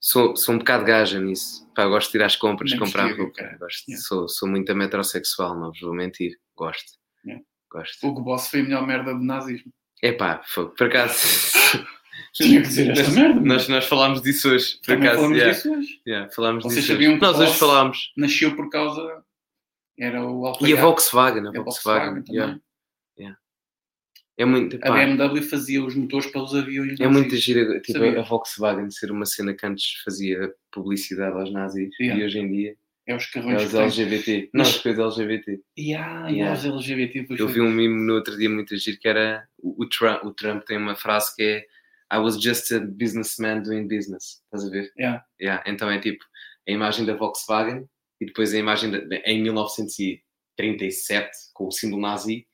Sou, sou um bocado gaja nisso. Pá, eu gosto de ir às compras, Bem comprar roupa. cara. Gosto, Yeah. sou, sou muito metrosexual, não vos vou mentir. Gosto. Yeah. Gosto. O Boss foi a melhor merda do nazismo. É pá, foi, por acaso. Tinha que dizer esta nós, merda. nós, nós falámos disso hoje. Por Também acaso, falamos yeah, disso hoje. yeah, falámos Vocês disso sabiam hoje. que Nós hoje falámos. Nasceu por causa. Era o E a. Volkswagen, a E a Volkswagen. também. yeah. É muito. A BMW fazia os motores para os aviões. É muita gira, tipo, Sabia. a Volkswagen ser uma cena que antes fazia publicidade aos nazis Yeah. e hoje em dia É os É carrões os que têm. LGBT. Não, Mas- as coisas LGBT. Yeah, Yeah. yeah, os LGBT. Eu vi um meme no outro dia muito giro que era o o Trump, o Trump tem uma frase que é I was just a businessman doing business. Estás a ver? Yeah. Yeah. Então é tipo a imagem da Volkswagen e depois a imagem da, em 1937 com o símbolo nazi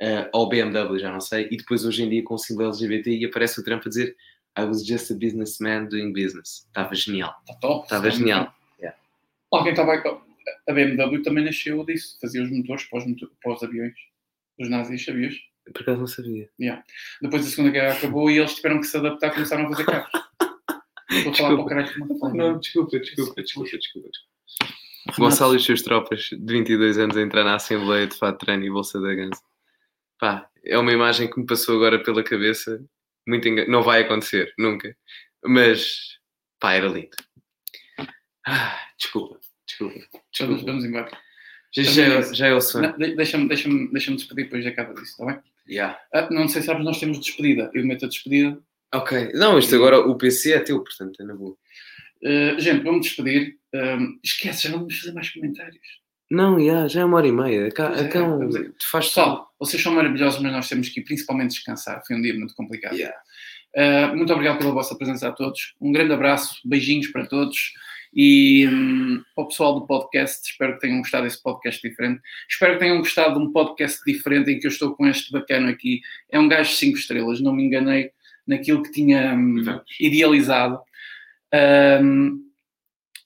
eh, ou BMW, já não sei, e depois hoje em dia com o símbolo LGBT e aparece o Trump a dizer I was just a businessman doing business. Estava genial. Tá top. Estava Está genial. Yeah. Alguém estava a... BMW também nasceu disso, fazia os motores para os, motor- para os aviões. Os nazis, sabias? Por acaso não sabia. Depois a Segunda Guerra acabou e eles tiveram que se adaptar e começaram a fazer carros. Estou a falar para o caralho forma. Não, desculpa, desculpa, desculpa, desculpa. Gonçalo e os seus tropas de 22 anos a entrar na Assembleia de fato treino e bolsa da Ganso. Pá, é uma imagem que me passou agora pela cabeça. Muito enga... Não vai acontecer, nunca. Mas, pá, era lindo. Ah, desculpa, desculpa. Vamos, desculpa. vamos embora. Já, já, é- já é o sonho. Deixa-me deixa deixa despedir depois de acaba disso, está bem? Yeah. Ah, não sei se sabes, nós temos despedida. Eu meto a despedida. Ok, não, isto agora, o PC é teu, portanto, é na boa. Uh, gente, vamos despedir. Um, esquece, já não vamos fazer mais comentários. Não, yeah, já é uma hora e meia. Cá, é, cá um- a- tu faz Pessoal, vocês são maravilhosos, mas nós temos que ir principalmente descansar. Foi um dia muito complicado. Yeah. Uh, muito obrigado pela vossa presença a todos. Um grande abraço, beijinhos para todos. E hum, para o pessoal do podcast, espero que tenham gostado desse podcast diferente. Espero que tenham gostado de um podcast diferente em que eu estou com este bacana aqui. É um gajo de 5 estrelas, não me enganei naquilo que tinha hum, idealizado. Hum,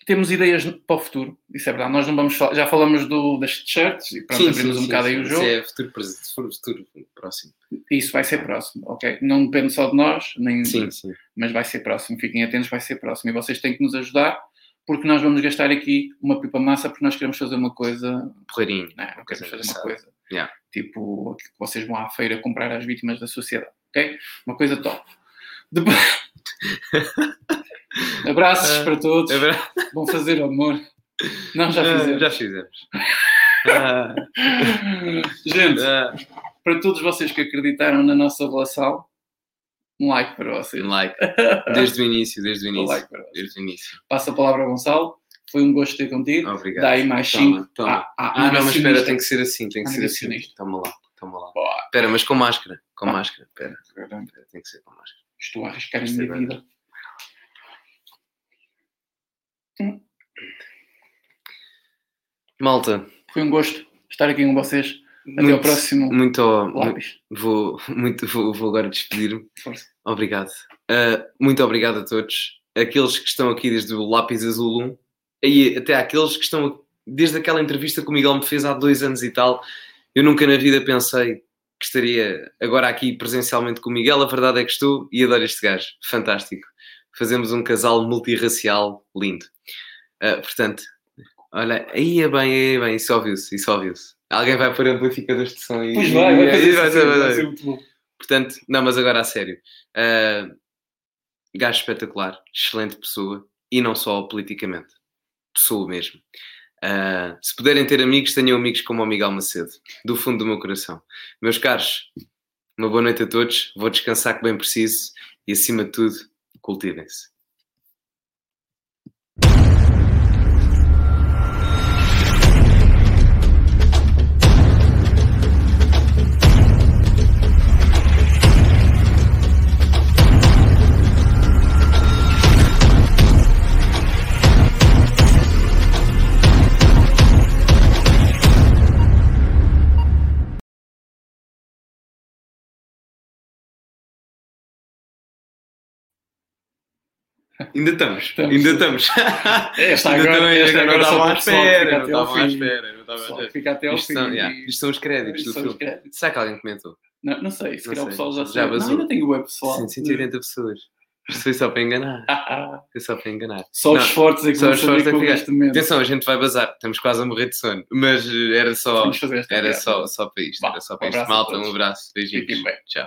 temos ideias para o futuro, isso é verdade. Nós não vamos falar, já falamos do, das t-shirts e pronto, abrimos um bocado aí o jogo. Isso é futuro, presente, futuro próximo. Isso vai ser próximo, ok? Não depende só de nós, nem, Sim, sim. mas vai ser próximo. Fiquem atentos, vai ser próximo. E vocês têm que nos ajudar, porque nós vamos gastar aqui uma pipa massa, porque nós queremos fazer uma coisa. Porreirinho. Não, não queremos fazer uma coisa. Yeah. Tipo, que vocês vão à feira comprar às vítimas da sociedade, ok? Uma coisa top. Depois... Abraços Ah, para todos. É verdade? Vão fazer amor. Não, já Ah, fizemos. Já fizemos. Gente, ah, para todos vocês que acreditaram na nossa relação, um like para vocês. like. Desde o início, desde o Um início. like para vocês. Desde o início. Passa a palavra ao Gonçalo. Foi um gosto ter contigo. Obrigado. Dá aí mais Toma, 5. toma. Ah, não, mas espera, tem que ser assim, tem que Ah, ser assim. Toma lá, toma lá. Boa. Espera, mas com máscara. Com Ah. máscara. Espera, tem que ser com máscara. Estou a arriscar a minha vida. Malta, Foi um gosto estar aqui com vocês. Até muito, ao próximo Muito, lápis. vou, muito, vou, vou agora despedir-me. Obrigado. Uh, muito obrigado a todos. Aqueles que estão aqui desde o Lápis Azul 1 e até aqueles que estão desde aquela entrevista que o Miguel me fez há dois anos e tal. Eu nunca na vida pensei que estaria agora aqui presencialmente com o Miguel. A verdade é que estou e adoro este gajo. Fantástico. Fazemos um casal multirracial lindo. Uh, portanto, olha, aí é bem, aí é bem, isso ouviu-se, isso ouviu-se. Alguém vai pôr amplificadores de som e. Pois vai, vai fazer vai vai vai ser muito bom. Portanto, não, mas agora a sério. Uh, gajo espetacular, excelente pessoa e não só politicamente, pessoa mesmo. Uh, se puderem ter amigos, tenham amigos como o Miguel Macedo, do fundo do meu coração. Meus caros, uma boa noite a todos. Vou descansar que bem preciso e, acima de tudo, cultivem-se. Ainda estamos, Estamos. ainda estamos. Esta Ainda agora, estamos, esta agora para à espera, não estavam à espera, fica até ao Isto fim. são, yeah, isto são os créditos Isto do filme. créditos. Será que alguém comentou? Não, não sei, se Não calhar o pessoal já Já sabe. Não, ainda tem o web pessoal. Sim, 180 pessoas. Isto foi só para enganar. Foi só para enganar. Só Não, os fortes é que só os fortes é que com ficar. este momento. Atenção, a gente vai bazar. Estamos quase a morrer de sono. Mas era só, era só, só para isto. Vá, Era só um para isto. abraço a Malta, um abraço. Beijinhos. Tchau.